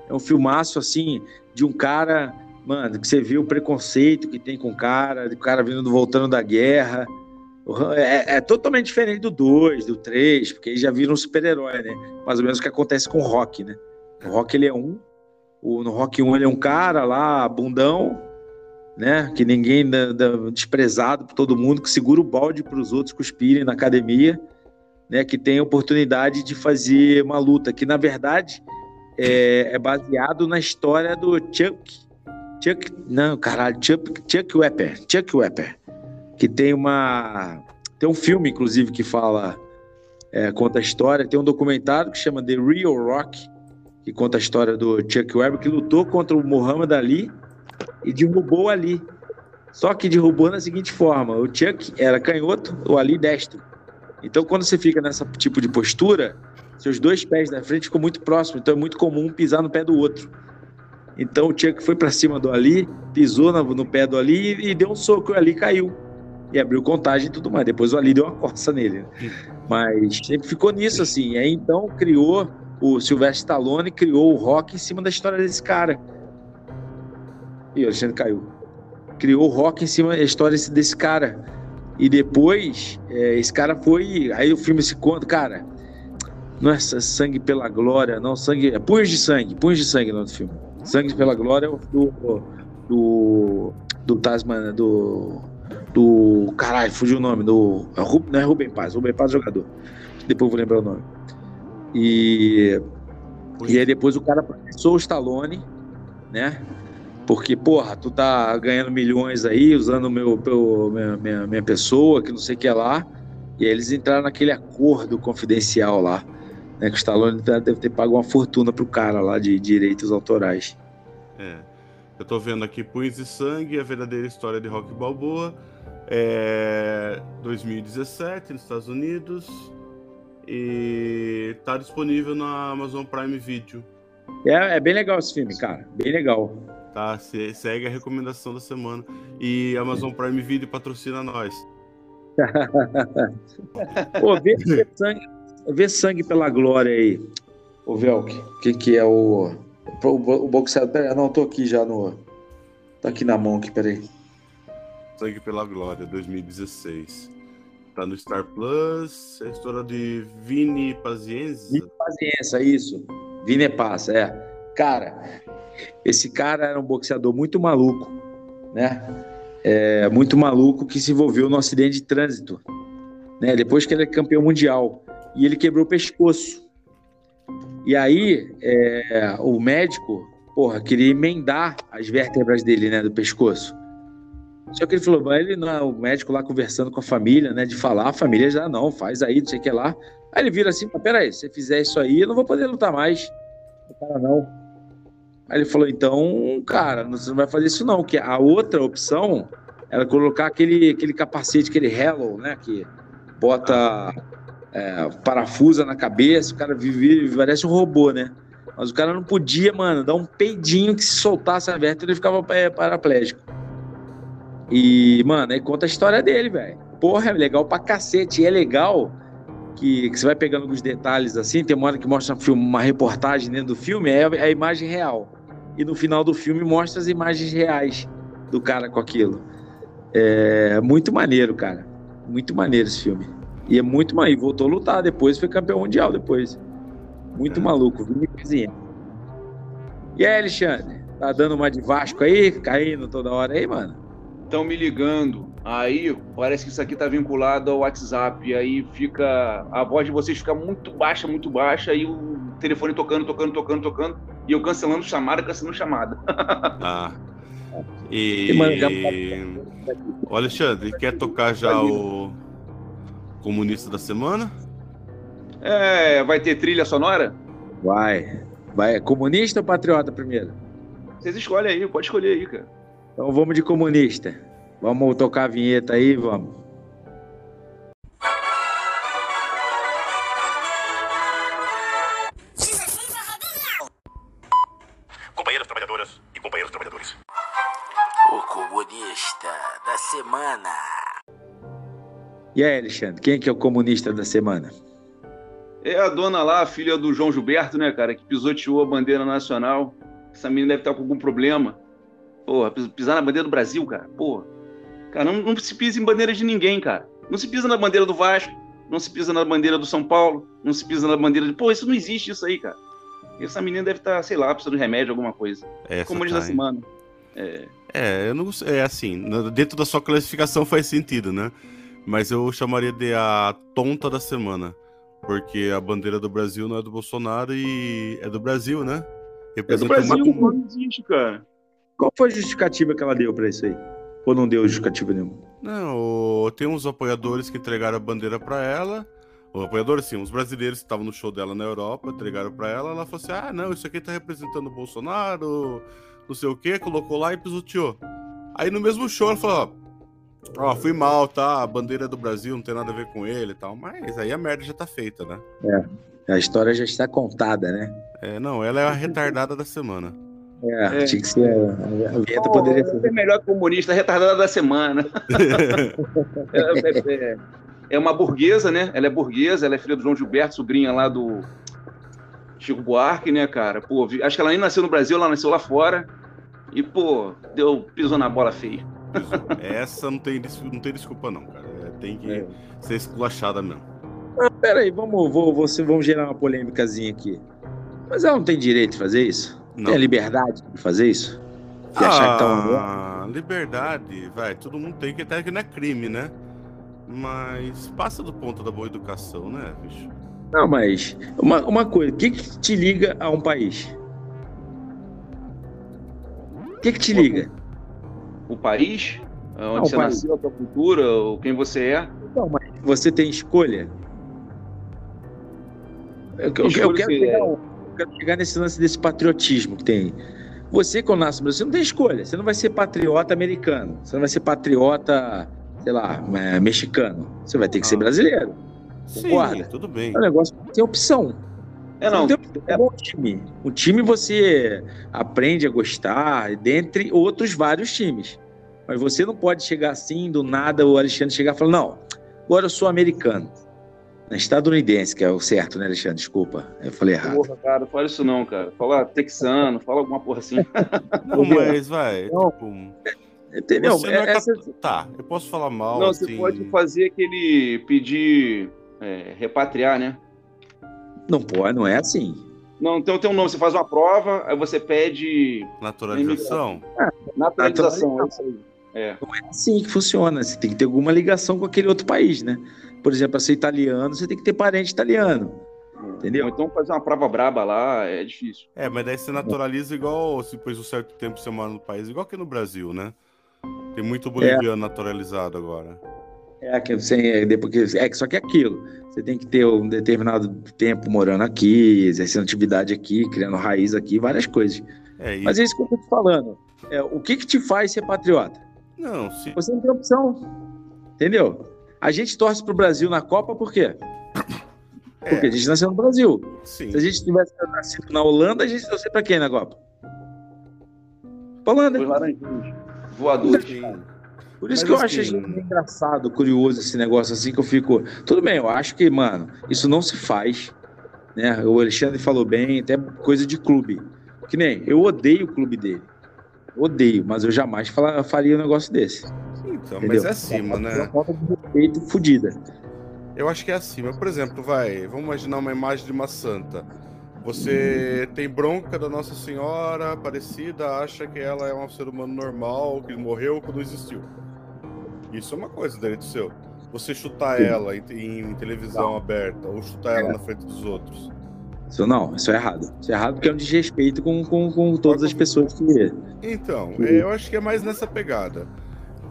É um filmaço, assim, de um cara, mano, que você vê o preconceito que tem com o cara, do cara vindo voltando da guerra. O É, é totalmente diferente do 2, do 3, porque eles já viram um super-herói, né? Mais ou menos o que acontece com o Rock, né? O Rock, ele é um. O, no Rock 1, ele é um cara lá, bundão, né? Que ninguém, da- da- desprezado por todo mundo, que segura o balde para os outros cuspirem na academia né, que tem a oportunidade de fazer uma luta que, na verdade, é, é baseado na história do Chuck. Chuck, não, caralho, Chuck, Chuck Wepper, Chuck Wepper, que tem uma, tem um filme, inclusive, que fala, é, conta a história, tem um documentário que chama The Real Rock, que conta a história do Chuck Webber, que lutou contra o Muhammad Ali e derrubou o Ali. Só que derrubou na seguinte forma: o Chuck era canhoto, o Ali destro. Então, quando você fica nesse tipo de postura, seus dois pés da frente ficam muito próximos, então é muito comum pisar no pé do outro. Então, o Chuck foi para cima do Ali, pisou no, no pé do Ali e, e deu um soco, e o Ali caiu. E abriu contagem e tudo mais. Depois o Ali deu uma coça nele. né? Mas sempre ficou nisso, assim. Aí, então, criou o Sylvester Stallone, criou o rock em cima da história desse cara. E o Alexandre caiu. Criou o rock em cima da história desse cara E depois, é, esse cara foi. Aí o filme se conta, cara. Não é sangue pela glória, não, sangue. É punhos de sangue, punhos de sangue no filme. Sangue pela glória do. do. do Tasman, do. do. Caralho, fugiu o nome, do. É não é Rubem Paz, Rubem Paz jogador. Depois eu vou lembrar o nome. E. E aí depois o cara processou o Stallone, né? Porque, porra, tu tá ganhando milhões aí, usando meu, meu minha, minha, minha pessoa, que não sei o que é lá. E aí eles entraram naquele acordo confidencial lá, né? Que o Stallone deve ter pago uma fortuna pro cara lá de direitos autorais. É. Eu tô vendo aqui Punhos de Sangue, a verdadeira história de Rock Balboa. É 2017 nos Estados Unidos. E tá disponível na Amazon Prime Video. É, é bem legal esse filme, cara. Bem legal. Tá, segue a recomendação da semana. E Amazon Prime Video patrocina nós. Pô, vê, vê, sangue, vê sangue pela glória aí. Ô, Velk, o que, que é o. O, o boxeador. Pera, não, tô aqui já no. Tá aqui na mão aqui, peraí. Sangue pela Glória, 2016. Tá no Star Plus. É a história de Vini Pazienza. Vini Pazienza, isso. Vini Paz, é. Cara, esse cara era um boxeador muito maluco, né? É, muito maluco que se envolveu no acidente de trânsito, né? Depois que ele é campeão mundial e ele quebrou o pescoço. E aí é, o médico, porra, queria emendar as vértebras dele, né, do pescoço. Só que ele falou, ele não, o médico lá conversando com a família, né, de falar, a família já não, faz aí, não sei o que lá. Aí ele vira assim, peraí, se você fizer isso aí, eu não vou poder lutar mais. O cara não. Aí ele falou: então, cara, você não vai fazer isso não, que a outra opção era colocar aquele, aquele capacete, aquele Hello, né? Que bota é, parafusa na cabeça, o cara vive, parece um robô, né? Mas o cara não podia, mano, dar um peidinho que se soltasse a vértebra ele ficava paraplégico. E, mano, aí conta a história dele, velho. Porra, é legal pra cacete. E é legal que, que, você vai pegando os detalhes assim. Tem uma hora que mostra um filme, uma reportagem dentro do filme, é a, é a imagem real e no final do filme mostra as imagens reais do cara com aquilo. É muito maneiro, cara. Muito maneiro esse filme. E é muito maneiro. Voltou a lutar depois, foi campeão mundial depois. Muito maluco, Vini Cozinha. E aí, Alexandre? Tá dando uma de Vasco aí, caindo toda hora aí, mano? Estão me ligando. Aí parece que isso aqui tá vinculado ao WhatsApp. E aí fica. A voz de vocês fica muito baixa, muito baixa. E o telefone tocando, tocando, tocando, tocando. E eu cancelando chamada, cancelando chamada. ah. E. O Alexandre, quer tocar já o Comunista da Semana? É, vai ter trilha sonora? Vai. Vai. Comunista ou patriota primeiro? Vocês escolhem aí, pode escolher aí, cara. Então vamos de comunista. Vamos tocar a vinheta aí, vamos. Companheiras trabalhadoras e companheiros trabalhadores. O comunista da semana. E aí, Alexandre, quem que é o comunista da semana? É a dona lá, a filha do João Gilberto, né, cara, que pisoteou a bandeira nacional. Essa menina deve estar com algum problema. Porra, pisar na bandeira do Brasil, cara. Porra. Cara, não, não se pisa em bandeira de ninguém, cara. Não se pisa na bandeira do Vasco, não se pisa na bandeira do São Paulo, não se pisa na bandeira de. Pô, isso não existe, isso aí, cara. Essa menina deve estar, tá, sei lá, precisando de remédio, alguma coisa. Essa Como diz tá, da semana. É... é, eu não É assim, dentro da sua classificação faz sentido, né? Mas eu chamaria de a tonta da semana. Porque a bandeira do Brasil não é do Bolsonaro e é do Brasil, né? Representa é do Brasil, uma... não existe, cara. Qual foi a justificativa que ela deu para isso aí? Ou não deu justificativa nenhuma? Não, tem uns apoiadores que entregaram a bandeira para ela. Os apoiadores, sim, os brasileiros que estavam no show dela na Europa entregaram para ela. Ela falou assim: ah, não, isso aqui tá representando o Bolsonaro, não sei o que, colocou lá e pisoteou. Aí no mesmo show ela falou: ó, oh, fui mal, tá? A bandeira do Brasil não tem nada a ver com ele e tal. Mas aí a merda já tá feita, né? É, a história já está contada, né? É, não, ela é a retardada da semana. É, é, tinha que ser. A vinheta oh, poderia ser. É melhor comunista retardada da semana. É, é, é, é, uma burguesa, né? Ela é burguesa, ela é filha do João Gilberto, sobrinha lá do Chico Buarque, né, cara? Pô, acho que ela nem nasceu no Brasil, ela nasceu lá fora. E, pô, deu, pisou na bola feia. Essa não tem, não tem desculpa, não, cara. É tem que É. ser esculachada mesmo. Ah, peraí, vamos, vou, você, vamos gerar uma polêmicazinha aqui. Mas ela não tem direito de fazer isso? Não. Tem a liberdade de fazer isso? De achar que tá um... Ah, liberdade, vai, todo mundo tem que até que não é crime, né? Mas passa do ponto da boa educação, né, bicho? Não, mas uma, uma coisa, o que, que te liga a um país? O que, que te liga? O país, onde Não, você país. nasceu, a tua cultura, ou quem você é. Não, mas você tem escolha? Eu, eu- eu quero que chegar, é- eu quero chegar nesse lance desse patriotismo que tem. Você, quando nasce no Brasil, você não tem escolha. Você não vai ser patriota americano. Você não vai ser patriota, sei lá, é, mexicano. Você vai ter que ser Ah. brasileiro. Sim, Concorda? tudo bem. É um negócio que tem opção. É, não. Opção. É bom time. O time você aprende a gostar, dentre outros vários times. Mas você não pode chegar assim, do nada, o Alexandre chegar e falar, não, agora eu sou americano. É Estadunidense, que é o certo, né, Alexandre? Desculpa, eu falei errado. Porra, cara, não fala isso não, cara. Fala texano, fala alguma porra assim. Não, mas vai, Não. tipo. Entendeu? você não é É- essa- Tá, eu posso falar mal. Não, assim... você pode fazer aquele pedir é, repatriar, né? Não pode, não é assim. Não, então tem um nome, você faz uma prova, aí você pede Naturalização? naturalização. É isso aí. É. Não é assim que funciona. Você tem que ter alguma ligação com aquele outro país, né? Por exemplo, para ser italiano, você tem que ter parente italiano. Entendeu? Ou então fazer uma prova braba lá, é difícil. É, mas daí você naturaliza igual, se depois de um certo tempo você mora no país, igual aqui no Brasil, né? Tem muito boliviano naturalizado agora. É, que sem, é, depois que, é que só que é aquilo. Você tem que ter um determinado tempo morando aqui, exercendo atividade aqui, criando raiz aqui, várias coisas. É, e... Mas é isso que eu tô te falando. É, o que que te faz ser patriota? Não, se... Você não tem opção. Entendeu? A gente torce pro Brasil na Copa por quê? Porque a gente nasceu no Brasil. sim. Se a gente tivesse nascido na Holanda, a gente torcer pra quem na Copa? Pra Holanda. Os laranjinhos voadores. Sim. Por isso Mas que eu assim- acho gente, engraçado, curioso esse negócio assim que eu fico. Tudo bem, eu acho que, mano, isso não se faz. Né? O Alexandre falou bem, até coisa de clube. Que nem, eu odeio o clube dele. Odeio, mas eu jamais fala- faria um negócio desse. Então, Entendeu? mas é acima, É uma né? falta de respeito fodida. Eu acho que é acima. Por exemplo, vai, vamos imaginar uma imagem de uma santa. Você tem bronca da Nossa Senhora Aparecida, acha que ela é um ser humano normal, que morreu quando existiu. Isso é uma coisa, direito seu. Você chutar Sim. ela em, em televisão aberta ou chutar ela na frente dos outros. Isso não, isso é errado. Isso é errado porque é um desrespeito com, com, com todas as pessoas que. Então, é, eu acho que é mais nessa pegada.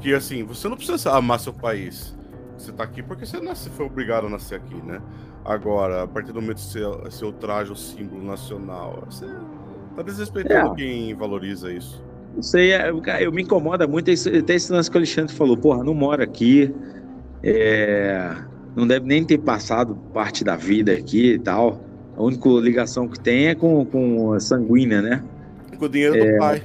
Que assim, você não precisa amar seu país. Você tá aqui porque você nasce, foi obrigado a nascer aqui, né? Agora, a partir do momento que você, você ultraja o símbolo nacional, você tá desrespeitando É. quem valoriza isso. Não sei, é, cara, eu me incomoda muito esse- até esse lance que o Alexandre falou. Porra, não mora aqui. é, não deve nem ter passado parte da vida aqui e tal. A única ligação que tem é com, com a sanguínea, né? Com o dinheiro É, do pai.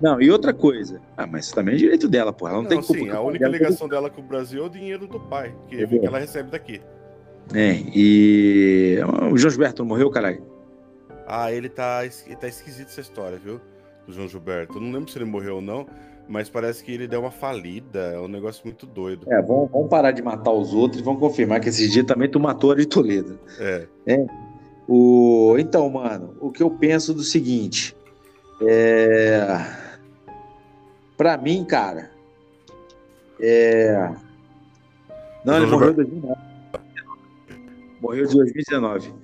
Não, e outra coisa. Ah, mas isso também é direito dela, porra. Ela não, Não, tem sim, a única dela- ligação dela com o Brasil é o dinheiro do pai, que, Entendeu? que ela recebe daqui. É, e. O João Gilberto não morreu, caralho? Ah, ele tá, tá esquisito essa história, viu? Do João Gilberto. Eu não lembro se ele morreu ou não, mas parece que ele deu uma falida. É um negócio muito doido. É, vamos, vamos parar de matar os outros e vamos confirmar que esses dias também tu matou a de Toledo. É. O... Então, mano, o que eu penso do seguinte. É. Pra mim, cara. É. Não, ele morreu em 2019. Morreu em 2019.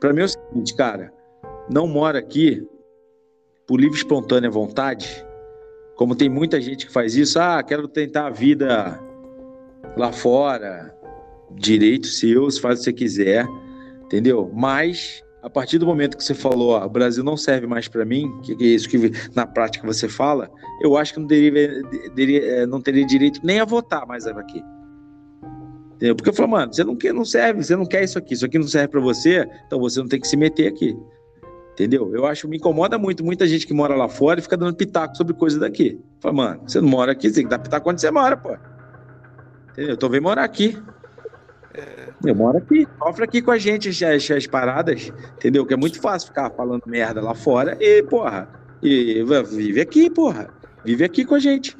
Pra mim é o seguinte, cara. Não mora aqui por livre e espontânea vontade. Como tem muita gente que faz isso. Ah, quero tentar a vida lá fora. Direito seu, se faz o que você quiser entendeu? Mas a partir do momento que você falou, ó, o Brasil não serve mais para mim, que é isso que na prática você fala, eu acho que não teria, teria- eh, não teria direito nem a votar mais aqui. Entendeu? Porque eu falo, mano, você não quer, não serve, você não quer isso aqui, isso aqui não serve para você, então você não tem que se meter aqui. Entendeu? Eu acho me incomoda muito muita gente que mora lá fora e fica dando pitaco sobre coisas daqui. Fala, mano, você não mora aqui, você tem que dar pitaco onde você mora, pô. Entendeu? Então vem morar aqui. Eu moro aqui, sofre aqui com a gente as, as- as paradas, entendeu? Que é muito fácil ficar falando merda lá fora e, porra, e vive aqui, porra. Vive aqui com a gente.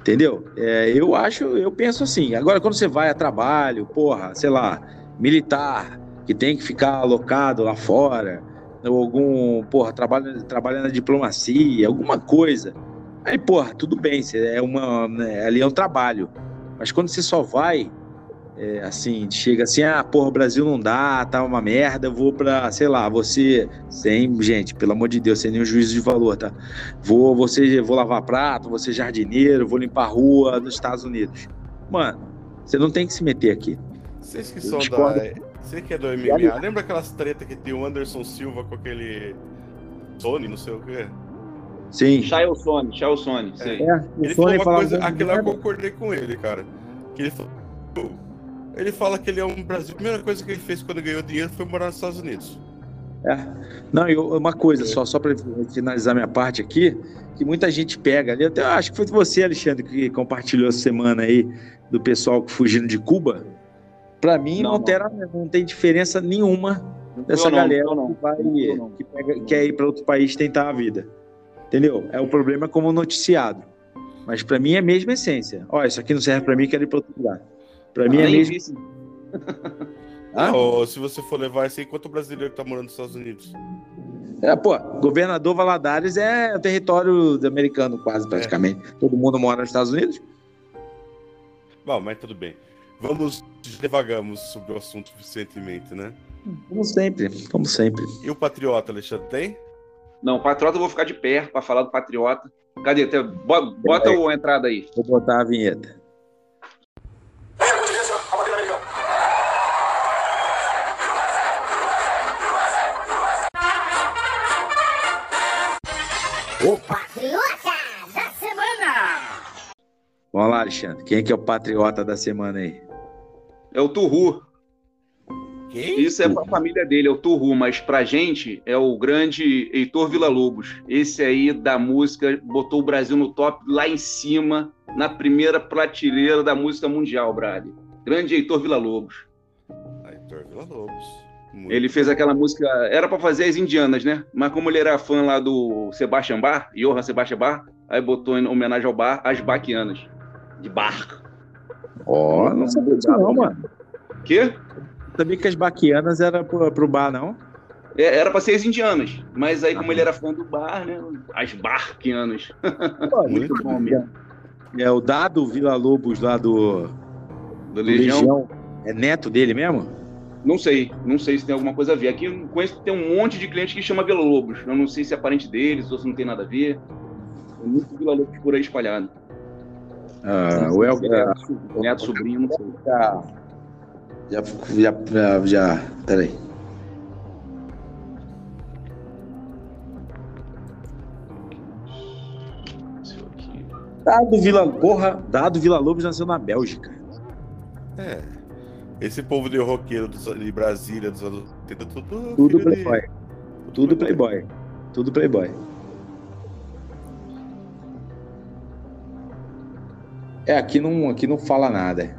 Entendeu? É, eu acho, eu penso assim. Agora, quando você vai a trabalho, porra, sei lá, militar, que tem que ficar alocado lá fora, ou algum, porra, trabalha, trabalha na diplomacia, alguma coisa. Aí, porra, tudo bem, é uma, né, ali é um trabalho. Mas quando você só vai, é, assim, chega assim, ah, porra, o Brasil não dá, tá uma merda, eu vou pra, sei lá, você, sem, gente, pelo amor de Deus, sem nenhum juízo de valor, tá? Vou, você, vou lavar prato, vou ser jardineiro, vou limpar a rua nos Estados Unidos. Mano, você não tem que se meter aqui. Vocês que Eu são discordo. da. Você que é do MMA, lembra aquelas treta que tem o Anderson Silva com aquele. Sony, não sei o quê? Sim. Shail Sony, Shail Sony, sei. É, o Ele falou Sony uma falava coisa, aquilo eu concordei com ele, cara. Que ele falou. Ele fala que ele é um Brasil. A primeira coisa que ele fez quando ganhou dinheiro foi morar nos Estados Unidos. É. Não, e uma coisa, só, só para finalizar minha parte aqui, que muita gente pega ali, até acho que foi você, Alexandre, que compartilhou essa semana aí do pessoal que fugindo de Cuba. Para mim, não, Não, não. terá- não tem diferença nenhuma dessa Eu não, galera eu não. que vai Eu não. que pega- quer ir para outro país tentar a vida. Entendeu? É o problema como noticiado. Mas para mim é a mesma essência. Ó, isso aqui não serve para mim, quero ir para outro lugar. Para mim é mesmo. Ah? Ou se você for levar isso aí, quanto brasileiro que tá morando nos Estados Unidos? É, pô, governador Valadares é território americano, quase praticamente. Todo mundo mora nos Estados Unidos. Bom, mas tudo bem. Vamos, devagamos sobre o assunto suficientemente, né? Como sempre, como sempre. E o Patriota, Alexandre, tem? Não, Patriota eu vou ficar de pé pra falar do Patriota. Cadê? Tem- bo- Bota a entrada aí. Vou botar a vinheta. O Patriota da Semana! Vamos lá, Alexandre. Quem é que é o patriota da semana aí? É o Turru. Quem? Isso é pra família dele, é o Turru, mas pra gente é o grande Heitor Villa-Lobos. Esse aí da música botou o Brasil no top lá em cima, na primeira prateleira da música mundial, Brad. Grande Heitor Villa-Lobos. Heitor Villa-Lobos. Muito Ele fez aquela música, era pra fazer as indianas, né? Mas como ele era fã lá do Sebastian Bach, Johann Sebastian Bach, aí botou em homenagem ao bar as baquianas. De barco. Ó, não sabia disso não, mano. Quê? Sabia que as baquianas era pro, pro bar, não? É, Era pra ser as indianas, mas aí como ele era fã do bar, né? As barquianas. Muito bom mesmo. É o Dado Vila Lobos lá do, Da do Legião. Legião. É neto dele mesmo? Não sei, não sei se tem alguma coisa a ver. Aqui eu conheço tem um monte de cliente que chama Vila Lobos. Eu não sei se é parente deles ou se não tem nada a ver. Tem muito Vila Lobos por aí espalhado. Ah, o El, Neto, neto, sobrinho, não sei. já, já, já, já. Peraí. Dado Vila, porra, Dado Vila Lobos nasceu na Bélgica. É. Esse povo de roqueiro de Brasília, dos anos 80, tudo. Tudo filho de- playboy. Tudo playboy. Tudo playboy. É, aqui não, aqui não fala nada.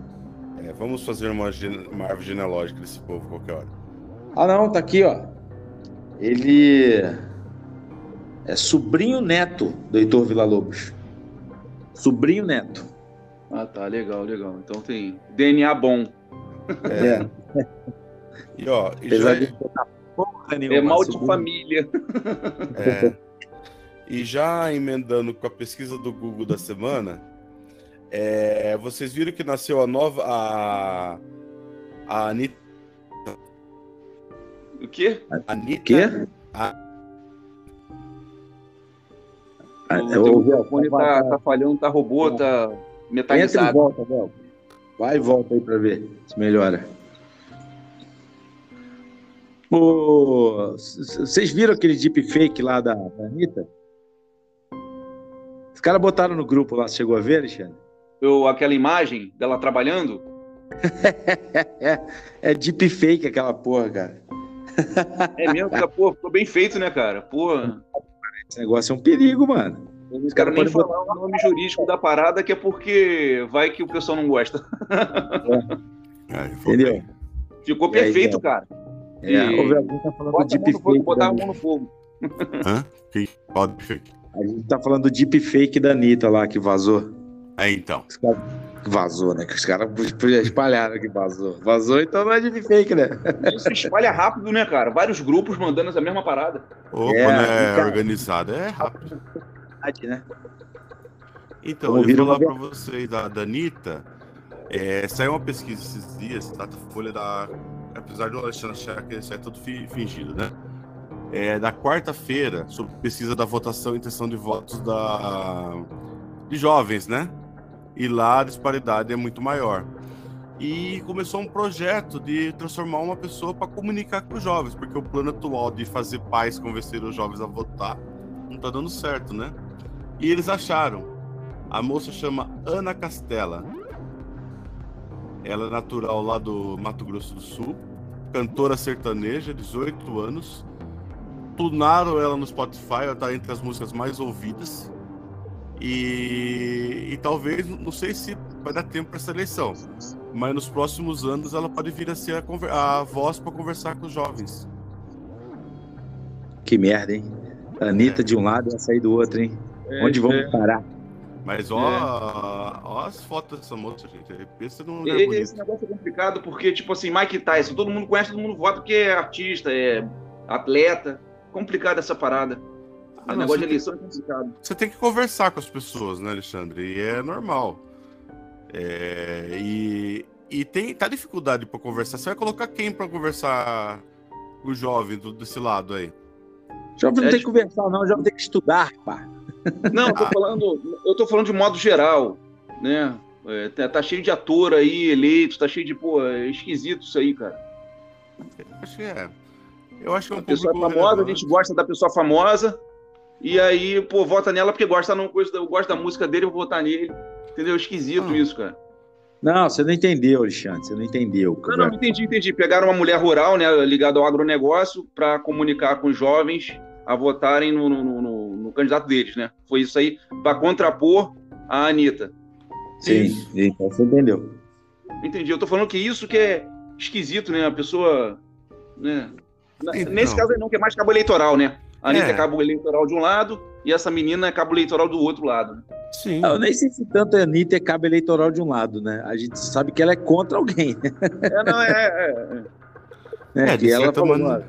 É, vamos fazer uma, uma árvore genealógica desse povo qualquer hora. Ah, não, tá aqui, ó. Ele é sobrinho neto do Heitor Villa-Lobos. Sobrinho neto. Ah, tá, legal, legal. Então tem DNA bom. É. E ó, Apesar já, de botar porra nenhuma. É mal de família. é, e já emendando com a pesquisa do Google da semana, é, vocês viram que nasceu a nova. A, a Anitta. O quê? Anitta Quê? A- Ah, O eu teu ouvi, ó, telefone tá, tá falhando, tá robô, tá Entra e metalizado. volta, Bel. Vai e volta aí pra ver se melhora. Vocês viram aquele deepfake lá da, da Anitta? Os caras botaram no grupo lá, você chegou a ver, Alexandre? Eu, aquela imagem dela trabalhando, É, é deepfake aquela porra, cara. é mesmo, cara, pô, ficou bem feito, né, cara? Pô, Esse negócio é um perigo, mano. Não caras nem falar o nome jurídico da parada, que é porque vai que o pessoal não gosta. Vou Entendeu? Ficou aí, perfeito, Zé? cara. É, E- tá falando Bota deepfake. botar a mão no fogo. Hã? Que. A gente tá falando do deepfake da Anitta lá que vazou. É, então. Os caras- Vazou, né? Que os caras espalharam que vazou. Vazou, então não é de fake, né? Isso espalha rápido, né, cara? Vários grupos mandando essa mesma parada. Ou É, é cara. organizado, é rápido. Né? Então, eu vou falar uma pra vocês da, da Anitta. É, saiu uma pesquisa esses dias, tá? Da Folha da. Apesar do Alexandre achar que isso é tudo fi- fingido, né? É, da quarta-feira, sobre pesquisa da votação e intenção de votos da, de jovens, né? E lá a disparidade é muito maior. E começou um projeto de transformar uma pessoa para comunicar com os jovens, porque o plano atual de fazer pais convencer os jovens a votar não tá dando certo, né? E eles acharam. A moça chama Ana Castela. Ela é natural lá do Mato Grosso do Sul, cantora sertaneja, 18 anos. Tunaram ela no Spotify, ela tá entre as músicas mais ouvidas. E, e talvez, não sei se vai dar tempo para essa eleição, mas nos próximos anos ela pode vir a ser a, a voz para conversar com os jovens. Que merda, hein? Anitta de um lado e a sair do outro, hein? Onde vamos parar? Mas ó, ó as fotos dessa moça, gente. Pensa num lugar E- bonito. Esse negócio é complicado porque, tipo assim, Mike Tyson, todo mundo conhece, todo mundo vota porque é artista, é atleta. Complicado essa parada. Ah, o não, negócio de eleição é complicado. Você tem que conversar com as pessoas, né, Alexandre? E é normal. É, e, e tem tá dificuldade para conversar. Você vai colocar quem para conversar com o jovem do- desse lado aí? Jovem não É tem que conversar, não. Jovem tem que estudar, pá. Não, eu tô falando, eu tô falando de modo geral, né? É, tá, tá cheio de ator aí, eleito, tá cheio de, pô, é esquisito isso aí, cara. Acho que é. Eu acho que é um A pessoa público famosa, a relevante. gente gosta da pessoa famosa, e aí, pô, vota nela porque gosta, não, coisa, eu gosto da música dele, eu vou votar nele. Entendeu? Esquisito Ah. isso, cara. Não, você não entendeu, Alexandre. Você não entendeu. Não, não, entendi, entendi. Pegaram uma mulher rural, né, ligada ao agronegócio, para comunicar com os jovens a votarem no, no- no- no- candidato deles, né? Foi isso aí, para contrapor a Anitta. Sim, então você entendeu. Entendi. Eu tô falando que isso que é esquisito, né? A pessoa. Né? Então. Nesse caso aí não, que é mais cabo eleitoral, né? A Anitta É. é cabo eleitoral de um lado e essa menina é cabo eleitoral do outro lado. né? Sim. Eu nem sei se tanto a Anitta é cabo eleitoral de um lado, né? A gente sabe que ela é contra alguém? É, não, é. é, é. É, de que ela falou, maneira.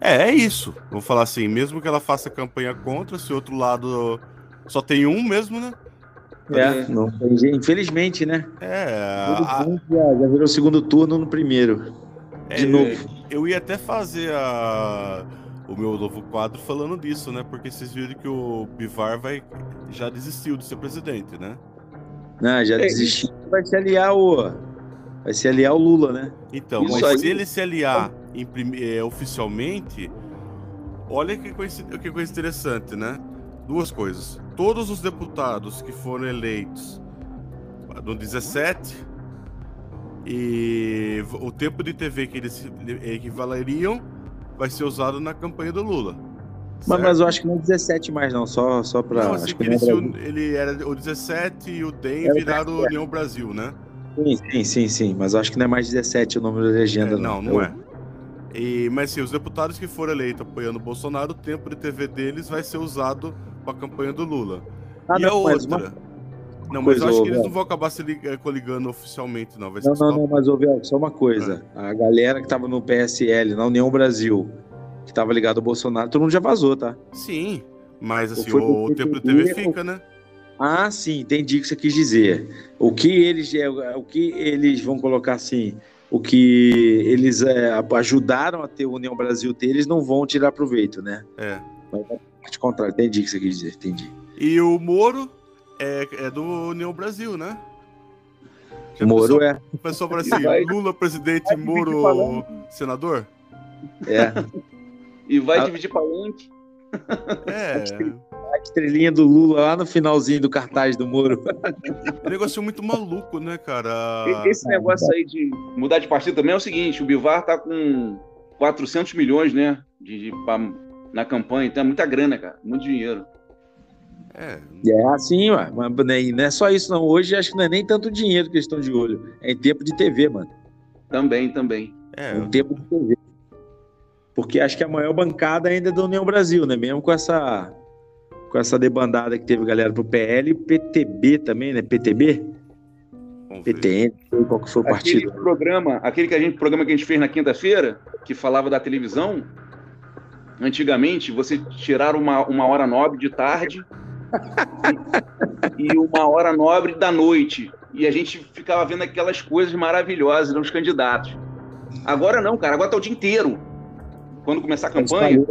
É, é isso. Vou falar assim, mesmo que ela faça campanha contra, se o outro lado só tem um mesmo, né? É, não. Infelizmente, né? É, a- já, já virou segundo turno no primeiro. De É, novo. Eu ia até fazer a- o meu novo quadro falando disso, né? Porque vocês viram que o Bivar vai, já desistiu de ser presidente, né? Não, já É, desistiu. Vai se aliar o. Vai se aliar o Lula, né? Então, Isso mas aí. se ele se aliar eh, oficialmente, olha que coisa, que coisa interessante, né? Duas coisas. Todos os deputados que foram eleitos no 17 e o tempo de TV que eles equivaleriam vai ser usado na campanha do Lula. Mas, mas eu acho que não é 17 mais, não. Só, só pra. Não, acho assim, não é ele, un- ele era o 17 e o DEM Era viraram. União Brasil, né? Sim, sim, sim, sim. Mas eu acho que não é mais 17 o número da legenda, É, não, não Eu- é. E, mas sim, os deputados que foram eleitos apoiando o Bolsonaro, o tempo de TV deles vai ser usado para a campanha do Lula. Ah, e a não, mas outra. uma- Não, mas eu coisa, acho ô, que eles não vão acabar se eh, coligando oficialmente, não. Vai Não, não, não, mas ouve só uma coisa. A galera que tava no PSL, na União Brasil, que tava ligado ao Bolsonaro, todo mundo já vazou, tá? Sim, mas assim, o, do tempo de PTB, TV fica, né? Ah, sim, entendi o que você quis dizer. O que eles, é, o que eles vão colocar assim, o que eles é, ajudaram a ter a União Brasil ter, eles não vão tirar proveito, né? É. Mas a parte contrária, entendi o que você quis dizer, entendi. E o Moro é, é do União Brasil, né? Já Moro pensou, é, pensou para assim, Vai- Lula presidente, Moro senador? é. E vai Ah. dividir palanque. É, A estrelinha do Lula lá no finalzinho do cartaz do Moro. é um negócio muito maluco, né, cara? Esse negócio aí de mudar de partido também é o seguinte: o Bivar tá com 400 milhões, né? De, de- pra- na campanha, então é muita grana, cara. Muito dinheiro. É, É assim, ué. Mas nem- não é só isso, não. Hoje acho que não é nem tanto dinheiro que eles estão de olho. É em tempo de TV, mano. Também, também. é, Em tempo de TV. Porque acho que a maior bancada ainda é da União Brasil, né? Mesmo com essa. com essa debandada que teve galera pro PL e PTB também, né? PTB? PTN, não sei qual que foi o Aquele partido. programa, aquele que a gente, programa que a gente fez na quinta-feira, que falava da televisão, antigamente você tirar uma, uma hora nobre de tarde e, e uma hora nobre da noite. E a gente ficava vendo aquelas coisas maravilhosas dos candidatos. Agora não, cara, agora tá o dia inteiro. Quando começar a campanha,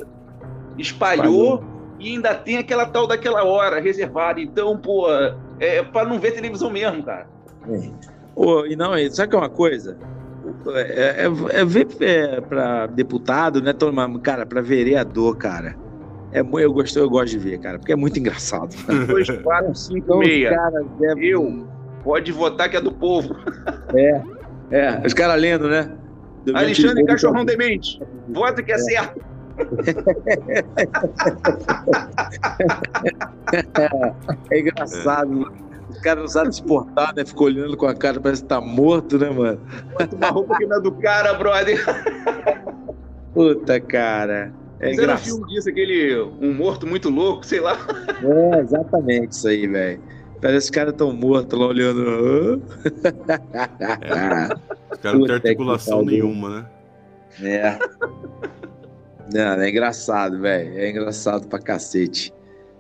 espalhou e ainda tem aquela tal daquela hora reservada. Então, pô, é para não ver televisão mesmo, cara. Ô, e não, sabe que é uma coisa? É, é, é ver é, para deputado, né? Cara, para vereador, cara. É, eu, gosto, eu gosto de ver, cara, porque é muito engraçado. 2, 4, 5, Então, os 6. caras devem- Eu. Pode votar que é do povo. É, os caras lendo, né? Alexandre Cachorrão Demente. Vota que é certo. É engraçado. Os caras não sabem se portar, né? Ficam olhando com a cara, parece que tá morto, né, mano? Uma roupa que não é do cara, brother. Puta, cara. É um engraçado. filme disso, aquele Um Morto Muito Louco, sei lá. É, exatamente isso aí, velho. Parece que os caras tão mortos lá olhando. Os caras não têm articulação nenhuma, né? É. Não, é engraçado, velho. É engraçado pra cacete.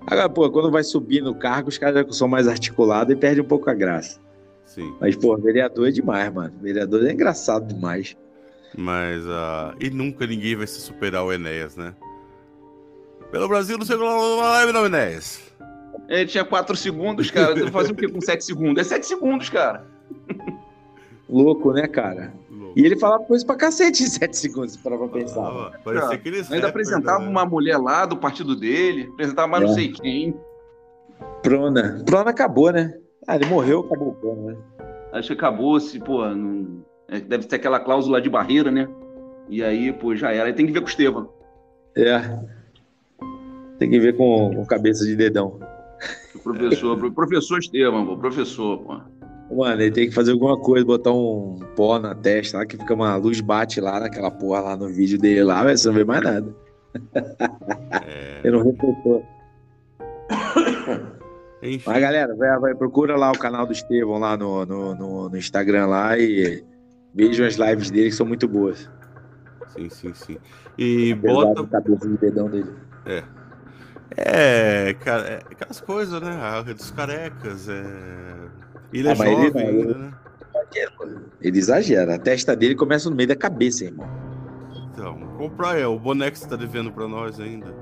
Agora, pô, quando vai subir no cargo, os caras já são mais articulados e perde um pouco a graça. Sim. Mas, pô, vereador é demais, mano. Vereador é engraçado demais. Mas. ah, e nunca ninguém vai se superar o Enéas, né? Pelo Brasil, não sei como live, não, Enéas. Ele tinha 4 segundos, cara. Tu fazia o quê com 7 segundos? É 7 segundos, cara. Louco, né, cara? Louco. E ele falava coisa pra cacete em 7 segundos, para pra pensar. Falava, Parecia aqueles Ainda rapper, apresentava né? uma mulher lá do partido dele, apresentava mais não É. sei quem. Prona. Prona acabou, né? Ah, ele morreu, acabou o Prona, né? Acho que acabou-se, pô. Não... é, Deve ter aquela cláusula de barreira, né? E aí, pô, já era. Aí tem que ver com o Estevam. É. Tem que ver com, com cabeça de dedão. O professor, pro- professor Estevam, pô, professor, pô. Mano, ele tem que fazer alguma coisa, botar um pó na testa lá, que fica uma luz bate lá naquela porra lá no vídeo dele lá, velho, você não vê mais nada. É, Ele não refletou. enfim, Mas galera, vai, vai, procura lá o canal do Estevão lá no, no, no, no Instagram lá e vejam as lives dele que são muito boas. sim, sim, sim. E Apesar bota. da cabeça de dedão dele. É, cara, é aquelas coisas, né? A rede dos carecas, é. Ele é Ah, mas ele jovem não, ainda, ele- né? Ele exagera. A testa dele começa no meio da cabeça, irmão. Então, comprar é o boneco que você tá devendo pra nós ainda. Tem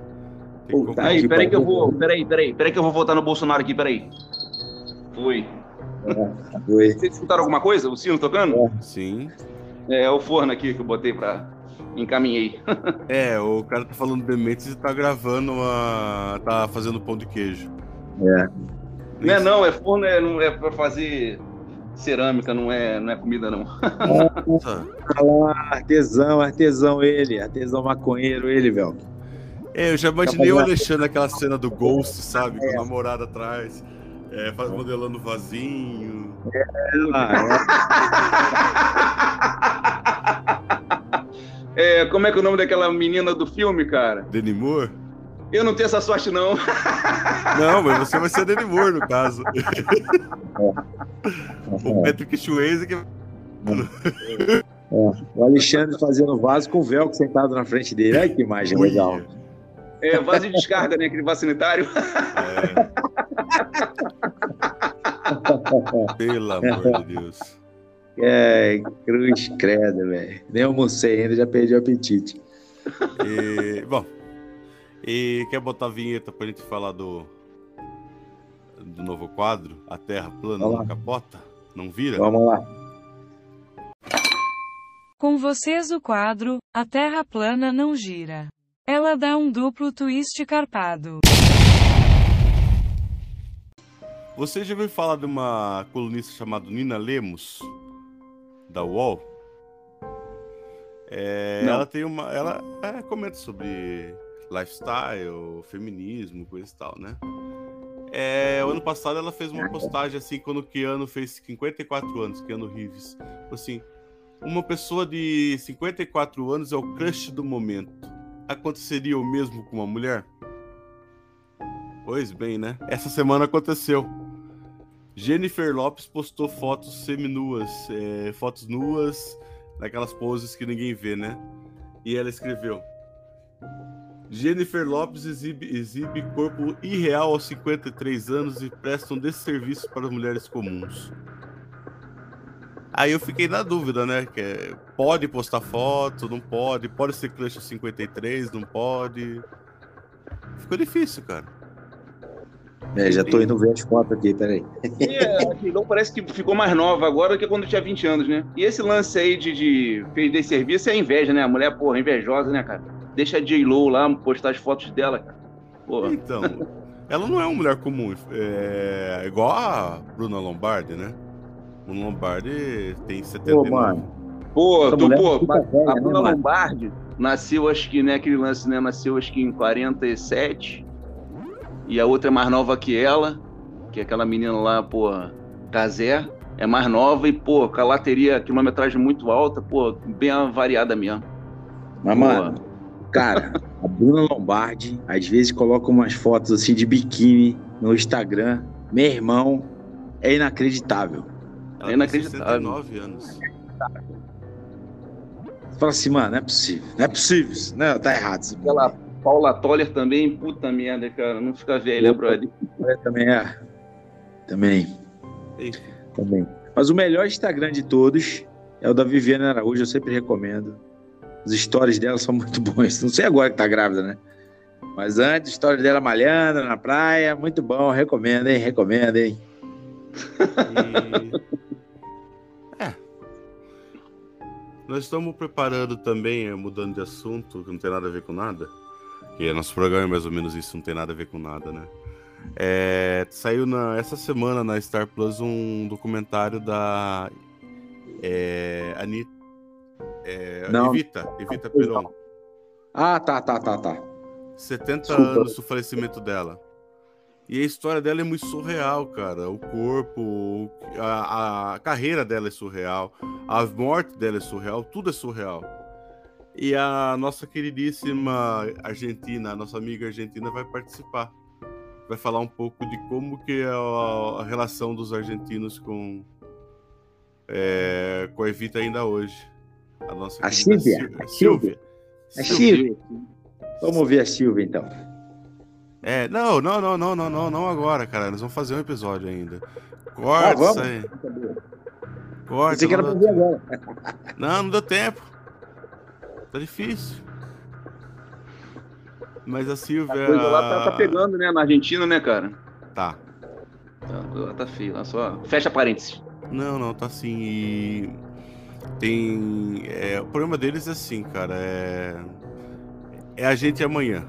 que Puta comprar. Aí, peraí que eu vou. Peraí, peraí, peraí que eu vou votar no Bolsonaro aqui, peraí. Foi. Foi. Vocês escutaram alguma coisa? O sino tocando? Sim. É, é o forno aqui que eu botei pra. Encaminhei. É, o cara tá falando dementes e tá gravando uma. tá fazendo pão de queijo. É. Não é não, é forno, é, não é pra fazer cerâmica, não é, não é comida não. Nossa. Olha lá, artesão, artesão ele, artesão maconheiro ele, velho. É, eu já imaginei o Alexandre naquela cena do Ghost, sabe? Com a namorada atrás, é, faz- modelando vasinho. É, como é que é o nome daquela menina do filme, cara? Demi Moore? Eu não tenho essa sorte não. Não, mas você vai ser Moore, no caso. o Patrick Swayze que... O Alexandre fazendo vaso com o velcro sentado na frente dele. Olha que imagem legal. É, vaso de descarga, né? Aquele vaso sanitário. É, pelo amor de Deus. É, cruz credo, velho. Nem almocei ainda, já perdi o apetite. E, bom, e quer botar a vinheta pra gente falar do, do novo quadro? A Terra plana não capota? Não vira? Vamos lá. Com vocês o quadro A Terra Plana Não Gira. Ela dá um duplo twist carpado. Você já ouviu falar de uma colunista chamada Nina Lemos? Da UOL? É, ela tem uma. Ela é, comenta sobre lifestyle, feminismo, coisa e tal, né? É, o ano passado ela fez uma postagem assim, quando o Keanu fez 54 anos, Keanu Reeves. Assim, uma pessoa de 54 anos é o crush do momento. Aconteceria o mesmo com uma mulher? Pois bem, né? Essa semana aconteceu. Jennifer Lopes postou fotos seminuas, é, fotos nuas, naquelas poses que ninguém vê, né? E ela escreveu: Jennifer Lopes exibe, exibe corpo irreal aos 53 anos e presta um desserviço para mulheres comuns. Aí eu fiquei na dúvida, né? Que é, pode postar foto, não pode, pode ser crush 53, não pode. Ficou difícil, cara. É, já tô indo ver as fotos aqui, peraí. É, a J-Lo parece que ficou mais nova agora do que quando tinha 20 anos, né? E esse lance aí de, de perder serviço é inveja, né? A mulher, porra, invejosa, né, cara? Deixa a J-Lo lá postar as fotos dela, cara. Porra. Então, ela não é uma mulher comum. É igual a Bruna Lombardi, né? Bruna Lombardi tem 79. Pô, mano. Pô, Essa tu, mulher pô, fica a velha, né, Bruna? Lombardi nasceu, acho que, né, aquele lance, né? Nasceu, acho que em 47. E a outra é mais nova que ela, que é aquela menina lá, pô, Cazé. É mais nova e, pô, com a lateria, quilometragem muito alta, pô, bem variada mesmo. Mas, mano, cara, a Bruna Lombardi às vezes coloca umas fotos assim de biquíni no Instagram. Meu irmão, é inacreditável. Ela É inacreditável. Tem 69 anos. Você fala assim, mano, não é possível. Não é possível. Não, tá errado. Aquela Paula Toller também, puta merda, cara. Não fica velha, brother. Também é. Também, também. Mas o melhor Instagram de todos é o da Viviane Araújo, eu sempre recomendo. Os stories dela são muito bons. Não sei agora que tá grávida, né? Mas antes, stories dela malhando na praia, muito bom, recomendo, hein? Recomendo, hein? E... Nós estamos preparando também, eh, mudando de assunto, que não tem nada a ver com nada. Que nosso programa é mais ou menos isso, não tem nada a ver com nada, né? É, saiu na, essa semana na Star Plus um documentário da é, Anitta, é, Não. Evita, Evita Peron. Ah, tá, tá, tá, tá. 70 Desculpa. anos do falecimento dela. E a história dela é muito surreal, cara. O corpo, a, a carreira dela é surreal, a morte dela é surreal, tudo é surreal. E a nossa queridíssima Argentina, a nossa amiga argentina, vai participar. Vai falar um pouco de como que é a, a relação dos argentinos com, é, com a Evita ainda hoje. A nossa A Silvia, Sil- a Silvia. A Silvia. Vamos ver a Silvia, então. É, não, não, não, não, não, não, não agora, cara. Nós vamos fazer um episódio ainda. Corta Ah, vamos? isso aí. Corta. Pensei que era não, pra deu... ver agora. não, não deu tempo. Tá difícil. Mas a A Silvia. coisa lá tá, tá pegando, né? Na Argentina, né, cara? Tá. Tá, a lá tá feia. Lá só. Fecha parênteses. Não, não, tá assim. E tem. é, o problema deles é assim, cara. É. É a gente amanhã.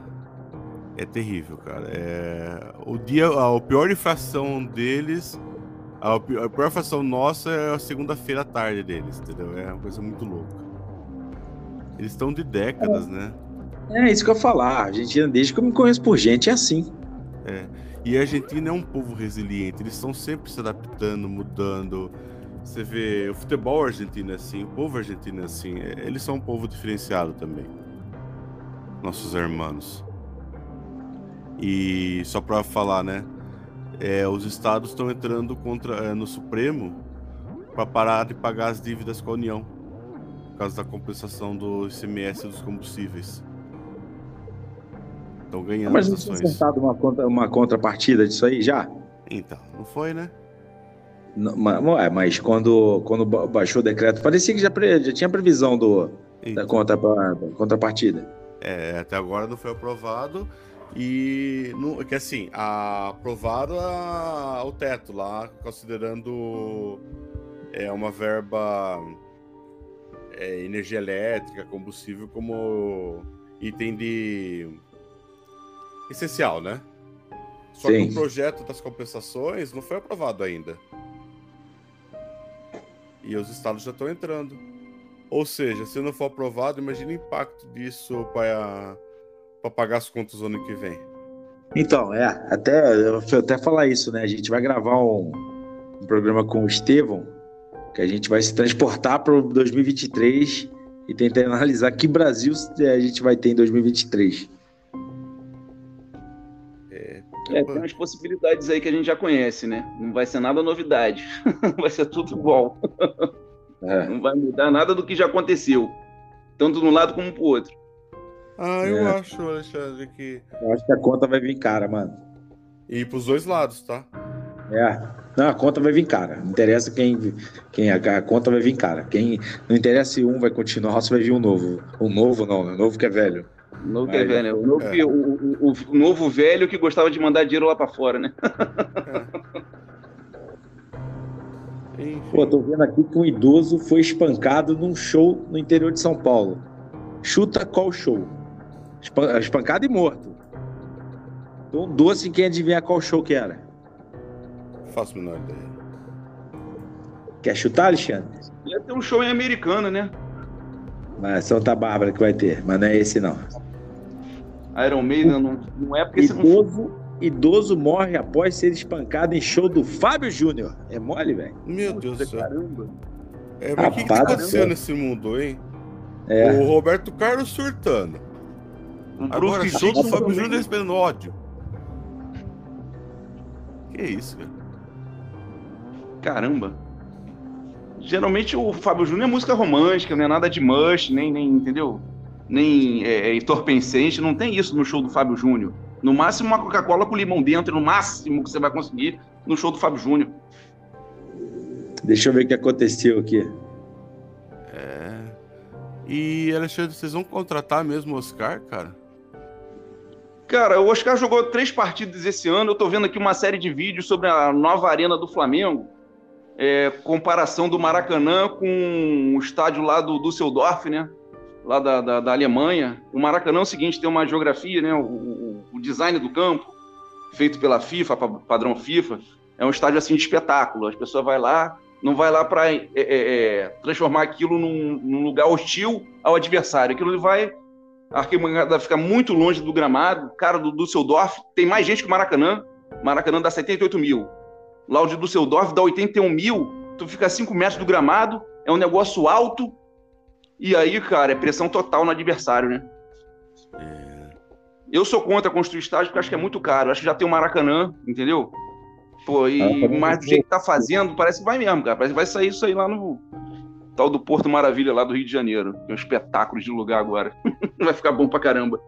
É terrível, cara. É... O dia, a, pior infração deles. A, pi- a pior infração nossa é a segunda-feira à tarde deles, entendeu? É uma coisa muito louca. Eles estão de décadas, né? É isso que eu ia falar. A Argentina, desde que eu me conheço por gente, é assim. E a Argentina é um povo resiliente, eles estão sempre se adaptando, mudando. Você vê, o futebol argentino é assim, o povo argentino é assim, é- eles são um povo diferenciado também. Nossos irmãos. E só pra falar, né? é, os estados estão entrando contra, é, no Supremo para parar de pagar as dívidas com a União, por causa da compensação do ICMS dos combustíveis. Estão ganhando Mas as não ações. acertado uma, contra, uma contrapartida disso aí já? Então, não foi, né? Não, ma- ué, mas quando, quando ba- baixou o decreto, parecia que já, pre- já tinha previsão do, da Então, contra, da contrapartida. é, até agora não foi aprovado. E não, que assim, a- aprovaram a- o teto lá, considerando é, uma verba é, energia elétrica, combustível como item de essencial, né? Só Sim. que o projeto das compensações não foi aprovado ainda. E os estados já estão entrando. Ou seja, se não for aprovado, imagina o impacto disso para pagar as contas no ano que vem. Então, é, até, eu até falar isso, né? A gente vai gravar um, um programa com o Estevão, que a gente vai se transportar para o 2023 e tentar analisar que Brasil a gente vai ter em 2023. É, tem umas possibilidades aí que a gente já conhece, né? Não vai ser nada novidade. vai ser tudo igual. É. Não vai mudar nada do que já aconteceu. Tanto de um lado como pro outro. Ah, eu É. acho, Alexandre, que. Eu acho que a conta vai vir cara, mano. E pros dois lados, tá? É. Não, a conta vai vir cara. Não interessa quem. quem a, conta vai vir cara. Quem, não interessa se um vai continuar ou se vai vir um novo. Um novo não, né? Novo que é velho. O novo que é velho, né? O novo, É. que- o, o- o- o novo velho que gostava de mandar dinheiro lá pra fora, né? Enfim. Pô, tô vendo aqui que um idoso foi espancado num show no interior de São Paulo. Chuta qual show? Espan- Espancado e morto. Tô um doce em quem adivinhar qual show que era. Faço a menor ideia. Quer chutar, Alexandre? Ia ter um show em americana, né? Mas Santa Bárbara que vai ter, mas não é esse não. Iron Maiden não, não é porque você não Idoso, idoso morre após ser espancado em show do Fábio Júnior. É mole, velho? Meu Deus do céu. Caramba. É, mas o que, que tá acontecendo nesse mundo, hein? É. O Roberto Carlos surtando. O Agora, Bruce show do Dickinson Fábio. Júnior recebendo ódio. Que isso, cara? Caramba. Geralmente o Fábio Júnior é música romântica, não é nada de mush, nem, nem entendeu? Nem é, é, entorpecente, não tem isso no show do Fábio Júnior. No máximo uma Coca-Cola com limão dentro, no máximo que você vai conseguir no show do Fábio Júnior. Deixa eu ver o que aconteceu aqui. É. E, Alexandre, vocês vão contratar mesmo o Oscar, cara? Cara, o Oscar jogou três partidas esse ano. Eu tô vendo aqui uma série de vídeos sobre a nova arena do Flamengo. É, comparação do Maracanã com o estádio lá do Düsseldorf, né? Lá da, da, da Alemanha. O Maracanã é o seguinte, tem uma geografia, né? O, o- o design do campo, feito pela FIFA, pa- padrão FIFA, é um estádio assim de espetáculo. As pessoas vai lá, não vai lá para transformar aquilo num, num lugar hostil ao adversário. Aquilo vai a arquibancada fica muito longe do gramado. Cara, do Düsseldorf tem mais gente que o Maracanã. Maracanã dá 78 mil. Lá o de Düsseldorf dá 81 mil. Tu fica a 5 metros do gramado. É um negócio alto. E aí, cara, é pressão total no adversário, né? Eu sou contra construir estádio porque acho que é muito caro. Acho que já tem o Maracanã, entendeu? Pô, e Ah, mais do jeito que tá fazendo, parece que vai mesmo, cara. Parece que vai sair isso aí lá no tal do Porto Maravilha, lá do Rio de Janeiro. Tem um espetáculo de lugar agora. vai ficar bom pra caramba.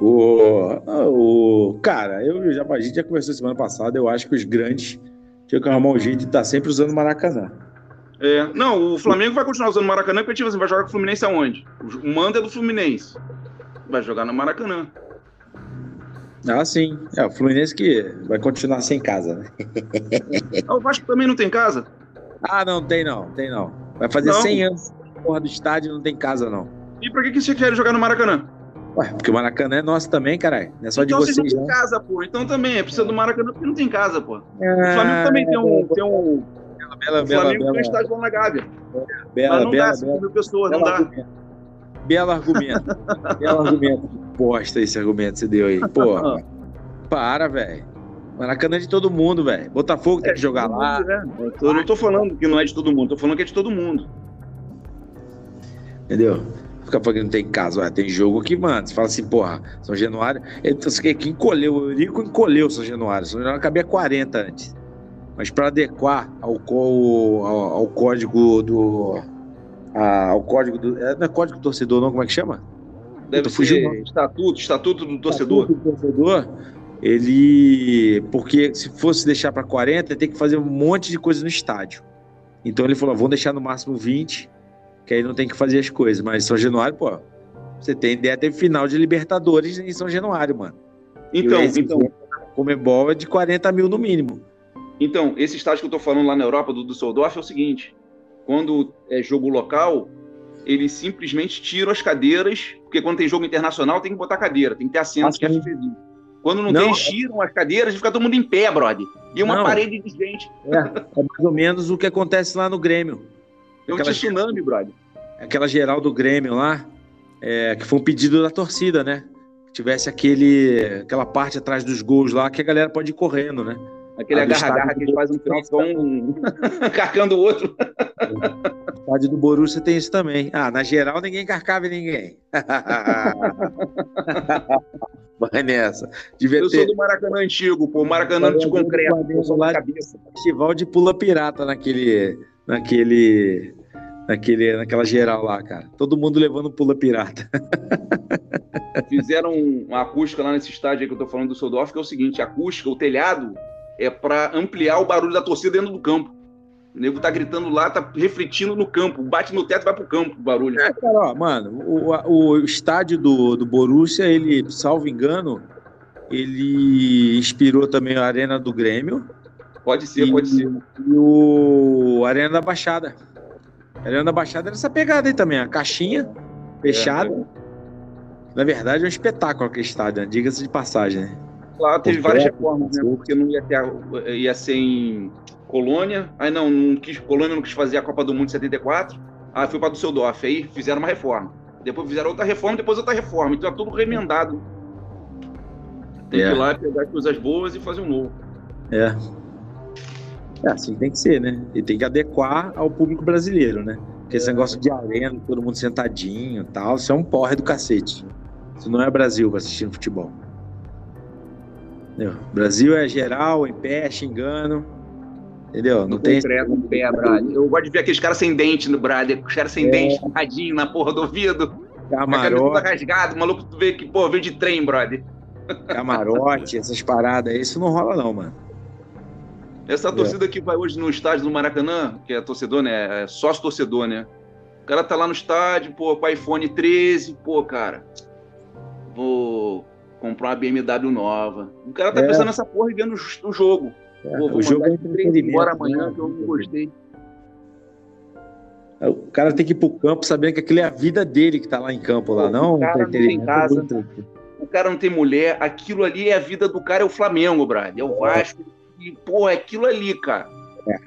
O, o, cara, eu já, a gente já conversou semana passada. Eu acho que os grandes tinham que arrumar um jeito de estar sempre usando Maracanã. É, não, o Flamengo vai continuar usando Maracanã porque, tipo assim, vai jogar com o Fluminense aonde? O manda é do Fluminense. Vai jogar no Maracanã. Ah, sim. É, o Fluminense que vai continuar sem casa, né? Ah, o Vasco também não tem casa? Ah, não, tem não, tem não. Vai fazer Não. 100 anos porra do estádio não tem casa, não. E pra que, que você quer jogar no Maracanã? Ué, porque o Maracanã é nosso também, caralho. Não é só então de vocês não vocês, tem não. casa, pô. Então também, é precisa do Maracanã porque não tem casa, pô. O Ah, Flamengo também tem um. Tem um Bela, o bela, Flamengo tem um bela, estádio lá na Gávea. bela, mas não bela, dá 5 bela, mil pessoas, não dá. Belo argumento. Belo argumento. Bosta esse argumento que você deu aí. Porra. Para, velho. Maracanã é de todo mundo, velho. Botafogo tem que jogar Todo lá. mundo, né? Eu não tô falando que não é de todo mundo, tô falando que é de todo mundo. Entendeu? Fica falando que não tem casa. Ué, tem jogo que, mano, você fala assim, porra, São Januário. Então, você que encolheu, o Eurico encolheu São Januário. São Januário cabia 40 antes. Mas para adequar ao, ao, ao código do. a- ao código do. é, Não é código do torcedor, não? Como é que chama? Deve não. estatuto, estatuto do torcedor. O torcedor, ele. Porque se fosse deixar para 40, ele tem que fazer um monte de coisa no estádio. Então ele falou: vamos deixar no máximo 20, que aí não tem que fazer as coisas. Mas São Januário, pô, você tem ideia, teve final de Libertadores em São Januário, mano. Então, então, Comebol é de 40 mil no mínimo. Então, esse estádio que eu tô falando lá na Europa, do Düsseldorf, é o seguinte: quando é jogo local, eles simplesmente tiram as cadeiras, porque quando tem jogo internacional tem que botar cadeira, tem que ter assento, Ah, que é. Quando não, Não, tem, é- eles tiram as cadeiras fica todo mundo em pé, brother. E uma Não. parede de gente. É, é mais ou menos o que acontece lá no Grêmio. É um tsunami, brother. Aquela geral do Grêmio lá, é, que foi um pedido da torcida, né? Que tivesse aquele, aquela parte atrás dos gols lá que a galera pode ir correndo, né? Aquele Ah, estádio que no final, ficam um carcando o outro. O estádio do Borussia tem isso também. Ah, na geral ninguém carcava ninguém. Vai nessa. Devia Eu ter sou do Maracanã antigo, pô. Maracanã de concreto. pô, só na cabeça. festival de pula pirata naquele. naquele. naquele. naquela geral lá, cara. Todo mundo levando pula pirata. Fizeram uma acústica lá nesse estádio aí que eu tô falando do Soldorf, que é o seguinte: a acústica, o telhado, é pra ampliar o barulho da torcida dentro do campo. O nego tá gritando lá, tá refletindo no campo. Bate no teto e vai pro campo o barulho. É, cara, ó, mano, o, o estádio do, do Borussia, ele, salvo engano, ele inspirou também a Arena do Grêmio. Pode ser, e, pode ser. E o Arena da Baixada. A Arena da Baixada era essa pegada aí também, a caixinha fechada. Na verdade, é um espetáculo aquele estádio, né? diga-se de passagem, né? Lá teve várias reformas, né? Porque não ia, ter, ia ser em Colônia. Aí não, não quis, Colônia não quis fazer a Copa do Mundo de 74. Aí foi para Düsseldorf. Aí fizeram uma reforma. Depois fizeram outra reforma, depois outra reforma. Então é tudo remendado. Tem É. que ir lá pegar as coisas boas e fazer um novo. É. É, assim tem que ser, né? E tem que adequar ao público brasileiro, né? Porque esse negócio de arena, todo mundo sentadinho e tal, isso é um porre do cacete. Isso não é Brasil no futebol. Brasil é geral, em pé, xingando. Entendeu? Não No tem. concreto, no pé, Brad. Eu gosto de ver aqueles caras sem dente no Brad. Os caras sem É. dente, radinho na porra do ouvido. Toda Camarote, rasgada. O maluco tu vê que, pô, veio de trem, brother. camarote, essas paradas aí, isso não rola, não, mano. Essa É. torcida que vai hoje no estádio do Maracanã, que é torcedor, né? É sócio torcedor, né? O cara tá lá no estádio, pô, com iPhone 13, pô, cara. Vou comprar uma BMW nova. O cara tá É. pensando nessa porra e vendo o jogo. Pô, vou o jogo é embora amanhã né? que eu não gostei. O cara tem que ir pro campo sabendo que aquilo é a vida dele que tá lá em campo, lá, Pô, não o cara não tem entretenimento, casa. O cara não tem mulher, aquilo ali é a vida do cara, é o Flamengo, brother. É o Vasco. E, pô, é aquilo ali, cara.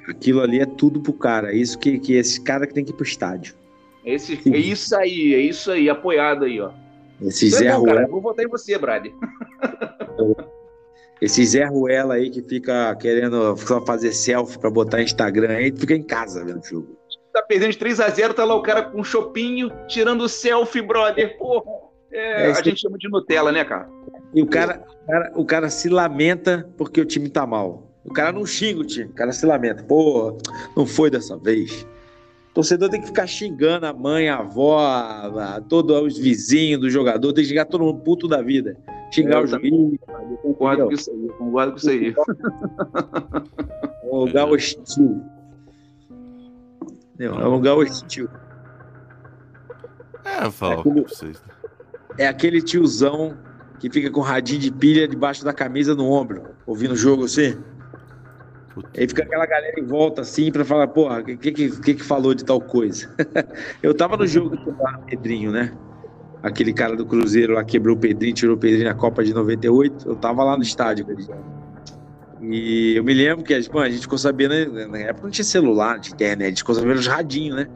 Aquilo ali é tudo pro cara. É isso que, que esse cara que tem que ir pro estádio. É, esse, é isso aí, é isso aí, apoiado aí, ó. Esse Zé é bom, cara. Ruela, Eu Vou votar em você, brother. esse Zé Ruela aí que fica querendo só fazer selfie pra botar Instagram aí, fica em casa vendo o jogo. tá perdendo de 3x0, tá lá o cara com um chopinho, tirando selfie, brother. Porra. É, É, a gente chama de Nutella, né, cara? E o cara, o cara, o cara se lamenta porque o time tá mal. O cara não xinga o time, o cara se lamenta. Pô, não foi dessa vez. O torcedor tem que ficar xingando a mãe, a avó, a, a- todos os vizinhos do jogador, tem que xingar todo mundo puto da vida. Xingar Eu o juiz, Eu concordo com isso aí, eu concordo com isso aí. é um lugar hostil. É um lugar hostil. É, eu falo É como- vocês. É aquele tiozão que fica com radinho de pilha debaixo da camisa no ombro, ouvindo o jogo assim. Puta. Aí fica aquela galera em volta assim pra falar, porra, o que, que, que que falou de tal coisa? Eu tava no jogo no Pedrinho, né? Aquele cara do Cruzeiro lá quebrou o Pedrinho, tirou o Pedrinho na Copa de 98. Eu tava lá no estádio. E eu me lembro que mano, a gente ficou sabendo, né, na época não tinha celular, não tinha internet, a gente ficou sabendo os radinhos, né?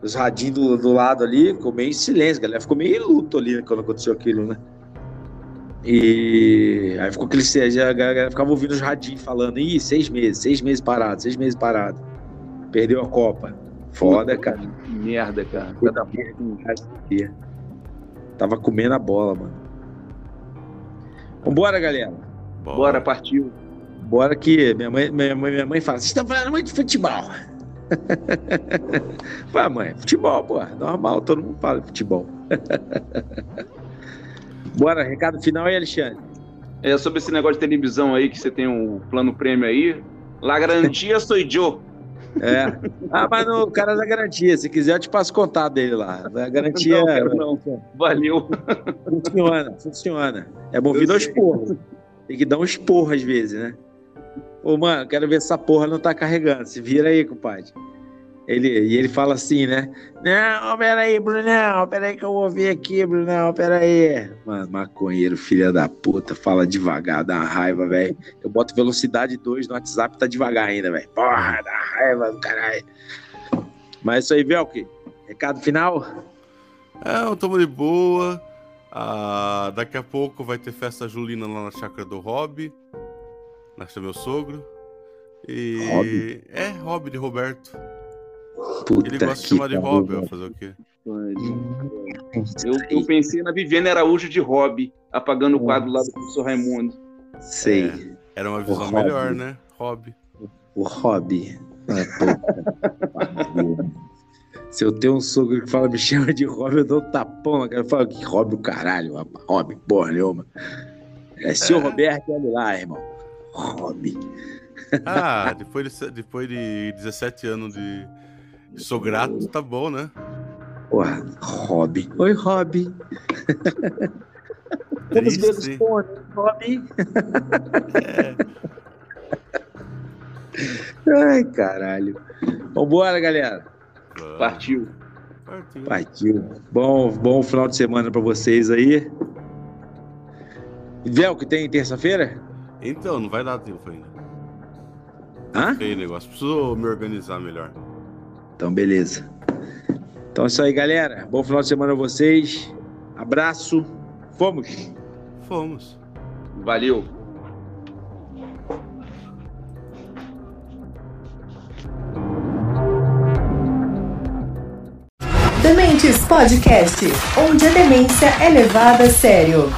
Os radinhos do, do lado ali, ficou meio em silêncio, galera ficou meio luto ali né, quando aconteceu aquilo, né? E aí ficou aquele a galera ficava ouvindo os radinhos falando, ih, seis meses, seis meses parado, seis meses parado. Perdeu a Copa. Foda, cara. Que merda, cara. Cada. Tava comendo a bola, mano. Vambora, galera. Bora, partiu. Bora que minha mãe, minha mãe, minha mãe fala, vocês estão falando muito de futebol. Fala, mãe, futebol, pô, normal, todo mundo fala de futebol. Bora, recado final aí, Alexandre. É sobre esse negócio de televisão aí, que você tem o plano prêmio aí. La garantia sou eu. É. Ah, mas o cara da garantia, se quiser eu te passo o contato dele lá. A garantia Não, não. Valeu. funciona, funciona. É movido aos porros. Tem que dar um esporro às vezes, né? Ô, mano, quero ver se essa porra não tá carregando. Se vira aí, compadre. Ele, e ele fala assim, né? Não, peraí, Brunão, peraí que eu vou ver aqui, Brunão, peraí. Mano, maconheiro, filha da puta, fala devagar, dá raiva, velho. Eu boto velocidade 2 no WhatsApp, tá devagar ainda, velho. Porra, dá raiva do caralho. Mas é isso aí, Velk. Recado final? É, eu tamo de boa. Ah, daqui a pouco vai ter festa julina lá na chácara do Hobby. Na casa do meu sogro. E. Hobby? É, Hobby de Roberto. Puta Ele gosta de chamar de vou fazer o quê? Eu, eu pensei na Viviane Araújo de hobby. apagando o quadro lá do professor Raimundo. Sei. É, era uma visão melhor, né? Hobby. O hobby. Ah. Se eu tenho um sogro que fala, me chama de hobby, eu dou um tapão na cara. Eu falo, que hobby o caralho, rapaz. hobby, porra nenhuma. É seu Roberto, olha lá, irmão. Hobby. Ah, depois de, depois de 17 anos de sou grato, tá bom, né? Porra, hobby. Oi, hobby. Vamos ver os Triste. fones, hobby. Ai, caralho. Vambora, galera. Partiu. Partiu. Partiu. Bom, bom final de semana pra vocês aí. Véu, que tem terça-feira? Então, não vai dar tempo ainda. Hã? Feio negócio. Preciso me organizar melhor. Então, beleza. Então é isso aí, galera. Bom final de semana a vocês. Abraço. Fomos. Fomos. Valeu. Dementes Podcast, onde a demência é levada a sério.